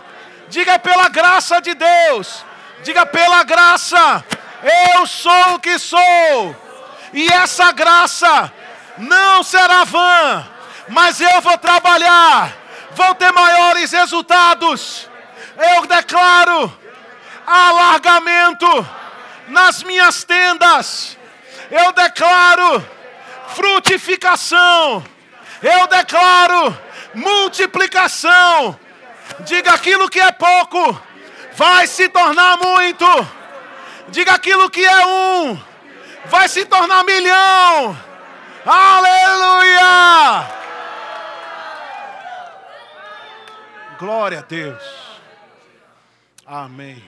A: Diga, é pela graça de Deus. Diga, pela graça. Eu sou o que sou. E essa graça não será vã, mas eu vou trabalhar, vou ter maiores resultados. Eu declaro alargamento nas minhas tendas. Eu declaro frutificação. Eu declaro multiplicação. Diga aquilo que é pouco, vai se tornar muito. Diga aquilo que é um, vai se tornar milhão. Aleluia! Glória a Deus. Amém.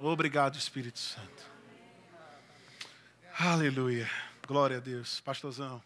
A: Obrigado, Espírito Santo. Aleluia. Glória a Deus. Pastorzão.